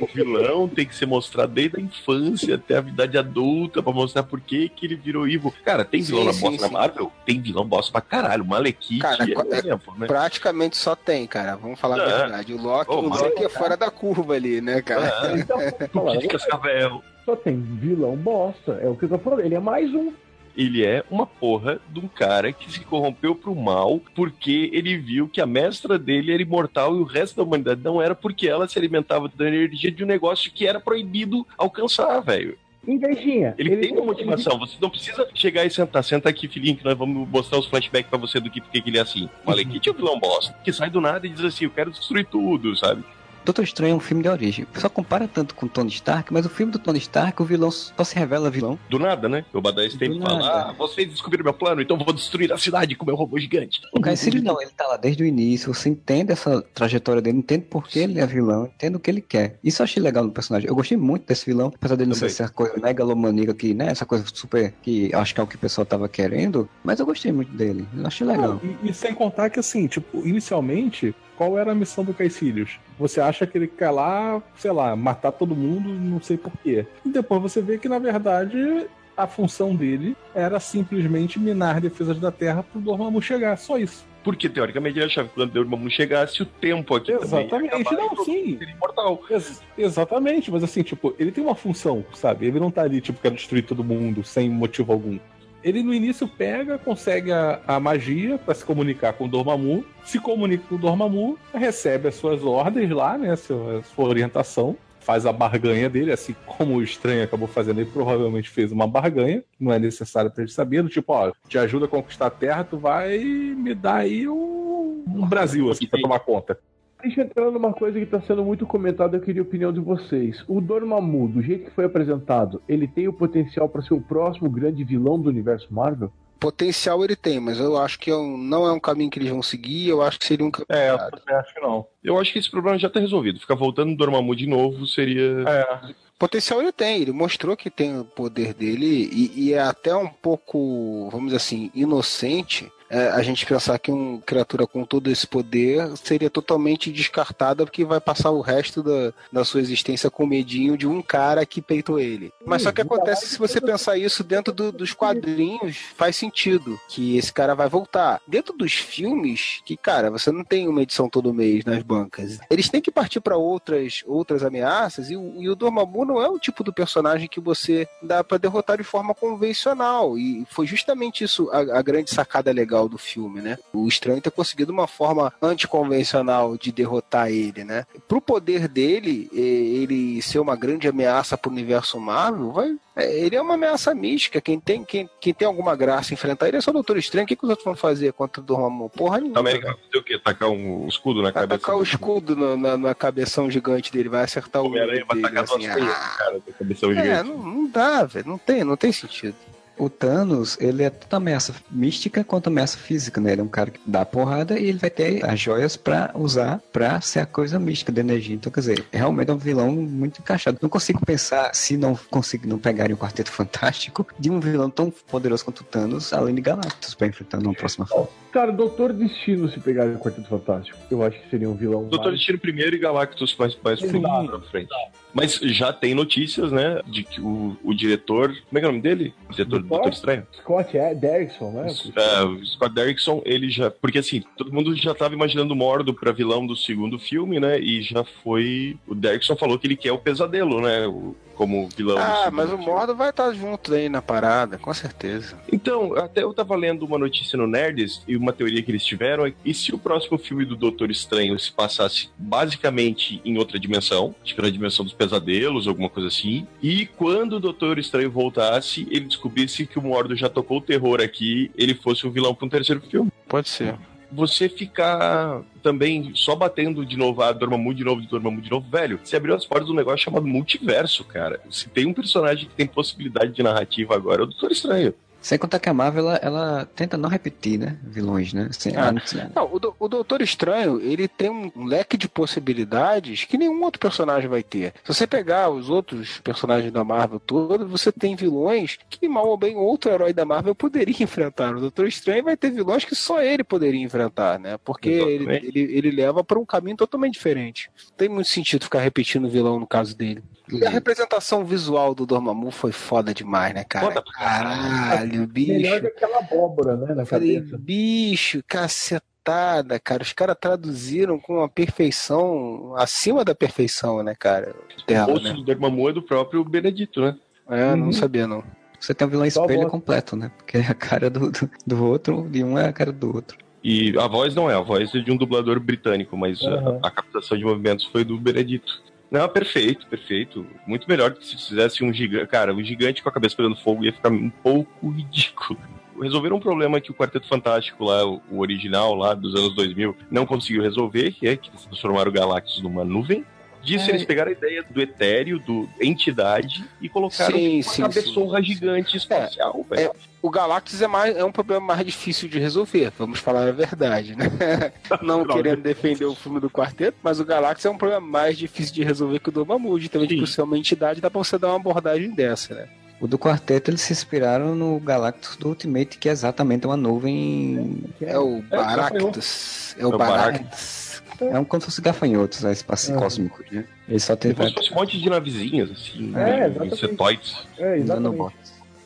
o vilão tem que ser mostrado desde a infância até a idade adulta pra mostrar por que, que ele virou evil. Cara, tem vilão sim, na bosta na Marvel? Tem vilão bosta pra caralho. O Malekith cara, é, exemplo, né? Praticamente só tem, cara. Vamos falar a verdade. O Loki, oh, o Loki é fora da curva ali, né, cara? É. Então, *laughs* só tem vilão bosta. É o que eu tô falando. Ele é mais um ele é uma porra de um cara que se corrompeu pro mal porque ele viu que a mestra dele era imortal e o resto da humanidade não era porque ela se alimentava da energia de um negócio que era proibido alcançar, velho. Invejinha. Ele, ele tem uma motivação. Você não precisa chegar e sentar. Senta aqui, filhinho, que nós vamos mostrar os flashbacks pra você do que, porque que ele é assim. O Malekith é o vilão bosta, que sai do nada e diz assim, eu quero destruir tudo, sabe? Doutor Estranho é um filme de origem. O pessoal compara tanto com Tony Stark, mas o filme do Tony Stark, o vilão só se revela vilão. Do nada, né? O Badass tem que falar, ah, vocês descobriram meu plano, então vou destruir a cidade com meu robô gigante. O Caecílio não, ele tá lá desde o início, você entende essa trajetória dele, entende por que ele é vilão, entende o que ele quer. Isso eu achei legal no personagem. Eu gostei muito desse vilão, apesar dele não ser essa coisa megalomaníaca que, né, essa coisa super, que acho que é o que o pessoal tava querendo, mas eu gostei muito dele. Eu achei legal. e, e sem contar que, assim, tipo, inicialmente, qual era a missão do Caecilius? Você acha que ele quer lá, sei lá, matar todo mundo, não sei porquê. E depois você vê que, na verdade, a função dele era simplesmente minar defesas da Terra pro Dormammu chegar, só isso. Porque, teoricamente, ele achava que quando o Dormammu chegasse, o tempo aqui Exatamente, não, sim. Seria imortal. Ex exatamente, mas assim, tipo, ele tem uma função, sabe? Ele não tá ali, tipo, quer destruir todo mundo sem motivo algum. Ele no início pega, consegue a, a magia para se comunicar com o Dormammu, se comunica com o Dormammu, recebe as suas ordens lá, né, sua, sua orientação, faz a barganha dele, assim como o estranho acabou fazendo, ele provavelmente fez uma barganha, não é necessário pra gente saber, do tipo, ó, te ajuda a conquistar a terra, tu vai me dar aí um, um Brasil, assim, pra tomar conta. Deixa eu entrar numa coisa que está sendo muito comentada, eu queria a opinião de vocês. O Dormammu, do jeito que foi apresentado, ele tem o potencial para ser o próximo grande vilão do universo Marvel? Potencial ele tem, mas eu acho que é não é um caminho que eles vão seguir, eu acho que seria um É, eu acho que não. Eu acho que esse problema já está resolvido. Ficar voltando no Dormammu de novo seria... É. Potencial ele tem, ele mostrou que tem o poder dele e, e é até um pouco, vamos dizer assim, inocente é, a gente pensar que uma criatura com todo esse poder seria totalmente descartada porque vai passar o resto da, da sua existência com medinho de um cara que peitou ele. Mas só que acontece se você pensar isso dentro do, dos quadrinhos, faz sentido que esse cara vai voltar. Dentro dos filmes, que cara, você não tem uma edição todo mês nas bancas. Eles têm que partir para outras outras ameaças e, e o Dormammu não é o tipo do personagem que você dá para derrotar de forma convencional. E foi justamente isso a, a grande sacada legal legal do filme, né? O estranho ter conseguido uma forma anticonvencional de derrotar ele, né? Pro poder dele, ele ser uma grande ameaça pro universo Marvel, vai, é, ele é uma ameaça mística. Quem tem, quem, quem tem alguma graça enfrentar ele é só o Doutor Estranho. O que, que os outros vão fazer contra o Dormammu? Porra nenhuma. Vai fazer o quê? Tacar um escudo na cabeça? Tacar o escudo na, na, na, cabeção gigante dele. Vai acertar o. Homem-Aranha vai tacar assim, ah, cara, da cabeção é, gigante. Não, não dá, velho. Não tem, não tem sentido o Thanos, ele é tanto ameaça mística quanto ameaça física, né? Ele é um cara que dá porrada e ele vai ter as joias para usar para ser a coisa mística da energia. Então, quer dizer, realmente é um vilão muito encaixado. Não consigo pensar, se não consigo não pegarem o Quarteto *laughs* Fantástico, de um vilão tão poderoso quanto o Thanos, além de Galactus, para enfrentar numa próxima fase. Cara, Doutor Destino, se pegarem o Quarteto Fantástico, eu acho que seria um vilão. Doutor mais... Destino primeiro e Galactus mais, mais pra frente. Mas já tem notícias, né, de que o, o diretor. Como é que é o nome dele? O diretor Doutor Estranho. Scott é Derrickson, né? É, o Scott Derrickson, ele já. Porque assim, todo mundo já tava imaginando o Mordo pra vilão do segundo filme, né? E já foi. O Derrickson falou que ele quer o pesadelo, né? O, como vilão. Ah, mas o Mordo vai estar junto aí na parada, com certeza. Então, até eu tava lendo uma notícia no Nerds e uma teoria que eles tiveram é e se o próximo filme do Doutor Estranho se passasse basicamente em outra dimensão, tipo na dimensão dos pesadelos, alguma coisa assim, e quando o Doutor Estranho voltasse, ele descobrisse que o Mordo já tocou o terror aqui, ele fosse um vilão para um terceiro filme. Pode ser você ficar também só batendo de novo, ah, Dormammu de novo, Dormammu de novo, velho, você abriu as portas de um negócio chamado multiverso, cara. Se tem um personagem que tem possibilidade de narrativa agora, é o Doutor Estranho. Sem contar que a Marvel, ela, ela tenta não repetir, né? Vilões, né? Sem, ah, não, o, do, o, Doutor Estranho, ele tem um leque de possibilidades que nenhum outro personagem vai ter. Se você pegar os outros personagens da Marvel todos, você tem vilões que mal ou bem outro herói da Marvel poderia *laughs* enfrentar. O Doutor Estranho vai ter vilões que só ele poderia enfrentar, né? Porque ele, ele, ele, leva para um caminho totalmente diferente. Não tem muito sentido ficar repetindo o vilão no caso dele. E a representação visual do Dormammu foi foda demais, né, cara? Foda Caralho, bicho. Melhor que aquela abóbora, né, na Falei, cabeça. bicho, cacetada, cara. Os caras traduziram com uma perfeição, acima da perfeição, né, cara? Dela, o rosto né? do Dormammu é do próprio Benedito, né? É, uhum. não sabia, não. Você tem um vilão espelho completo, né? Porque a cara do, do, do outro e um é a cara do outro. E a voz não é, a voz é de um dublador britânico, mas uhum. a, a, captação de movimentos foi do Benedito. Não, perfeito, perfeito. Muito melhor do que se fizesse um gigante. Cara, um gigante com a cabeça pegando fogo ia ficar um pouco *laughs* ridículo. Resolveram um problema que o Quarteto Fantástico lá, o original lá dos anos 2000, não conseguiu resolver, que é que transformaram o Galactus numa nuvem. Disso, é. eles pegaram a ideia do etéreo, do entidade, e colocaram sim, uma sim, cabeçorra sim. gigante espacial, é, é, o Galactus é, mais, é um problema mais difícil de resolver, vamos falar a verdade, né? *laughs* Não querendo defender o filme do quarteto, mas o Galactus é um problema mais difícil de resolver que o do Mamute. Também, por ser uma entidade, dá pra você dar uma abordagem dessa, né? O do quarteto eles se inspiraram no Galactus do Ultimate, que é exatamente uma nuvem. É o é, Baractus. É o Baractus. É um como se fosse gafanhotos, né? Espaço é. cósmico, né? Ele só tem. Como se fosse um monte de navezinhas, assim. É, né? insetoides. É, exatamente.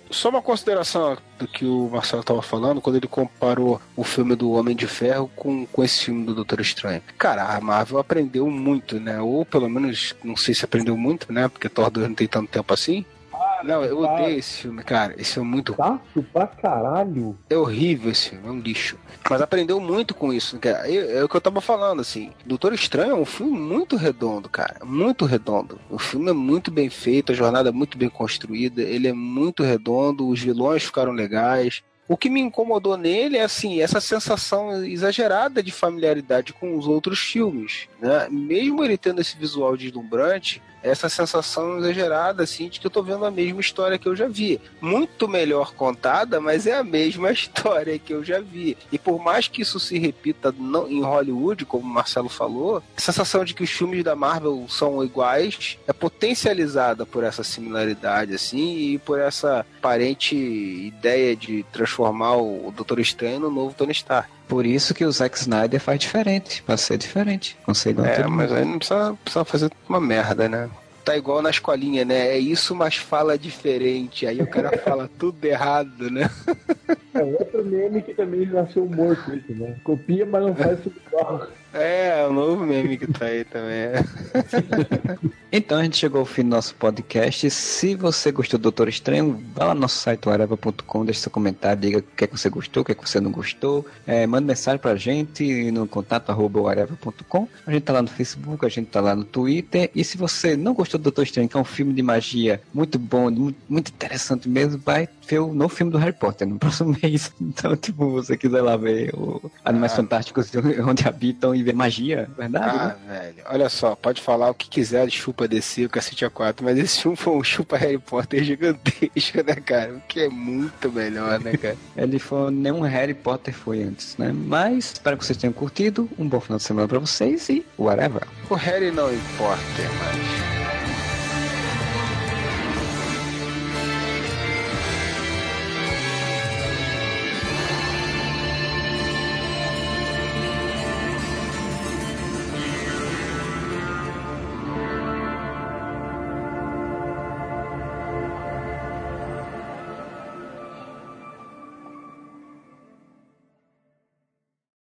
Só uma consideração do que o Marcelo estava falando quando ele comparou o filme do Homem de Ferro com, com esse filme do Doutor Estranho. Cara, a Marvel aprendeu muito, né? Ou pelo menos, não sei se aprendeu muito, né? Porque Thor 2 não tem tanto tempo assim. Não, eu odeio esse filme, cara. Esse filme é muito ruim. pra caralho. É horrível esse filme, é um lixo. Mas aprendeu muito com isso. Cara. É, é o que eu tava falando, assim. Doutor Estranho é um filme muito redondo, cara. Muito redondo. O filme é muito bem feito, a jornada é muito bem construída, ele é muito redondo, os vilões ficaram legais. O que me incomodou nele é assim, essa sensação exagerada de familiaridade com os outros filmes. Né? Mesmo ele tendo esse visual deslumbrante, essa sensação exagerada, assim, de que eu tô vendo a mesma história que eu já vi. Muito melhor contada, mas é a mesma *laughs* história que eu já vi. E por mais que isso se repita não, em Hollywood, como o Marcelo falou, a sensação de que os filmes da Marvel são iguais é potencializada por essa similaridade, assim, e por essa aparente ideia de transformar o Doutor Estranho no novo Tony Stark. Por isso que o Zack Snyder faz diferente, pra ser diferente. Consigo é, mas aí não precisa, precisa fazer uma merda, né? Tá igual na escolinha, né? É isso, mas fala diferente. Aí o cara fala *laughs* tudo errado, né? É outro meme que também nasceu morto, né? Copia, mas não faz tudo igual. É, o novo meme que tá aí também. *laughs* então a gente chegou ao fim do nosso podcast. Se você gostou do Doutor Estranho, vá lá no nosso site areva.com, deixe seu comentário, diga o que é que você gostou, o que é que você não gostou. É, manda mensagem pra gente no contato areva.com. A gente tá lá no Facebook, a gente tá lá no Twitter. E se você não gostou do Doutor Estranho, que é um filme de magia muito bom, muito, muito interessante mesmo, vai ver o novo filme do Harry Potter no *laughs* próximo mês. Então, tipo, você quiser lá ver o Animais ah. Fantásticos *laughs* onde habitam e ver magia, verdade? Ah, né? velho. Olha só, pode falar o que quiser de chupa DC, o Cacete A4, mas esse filme foi um chupa Harry Potter gigantesco, né, cara? O que é muito melhor, né, cara? *laughs* Ele foi, nenhum Harry Potter foi antes, né? Mas espero que vocês tenham curtido. Um bom final de semana pra vocês e whatever. O Harry não importa, mas.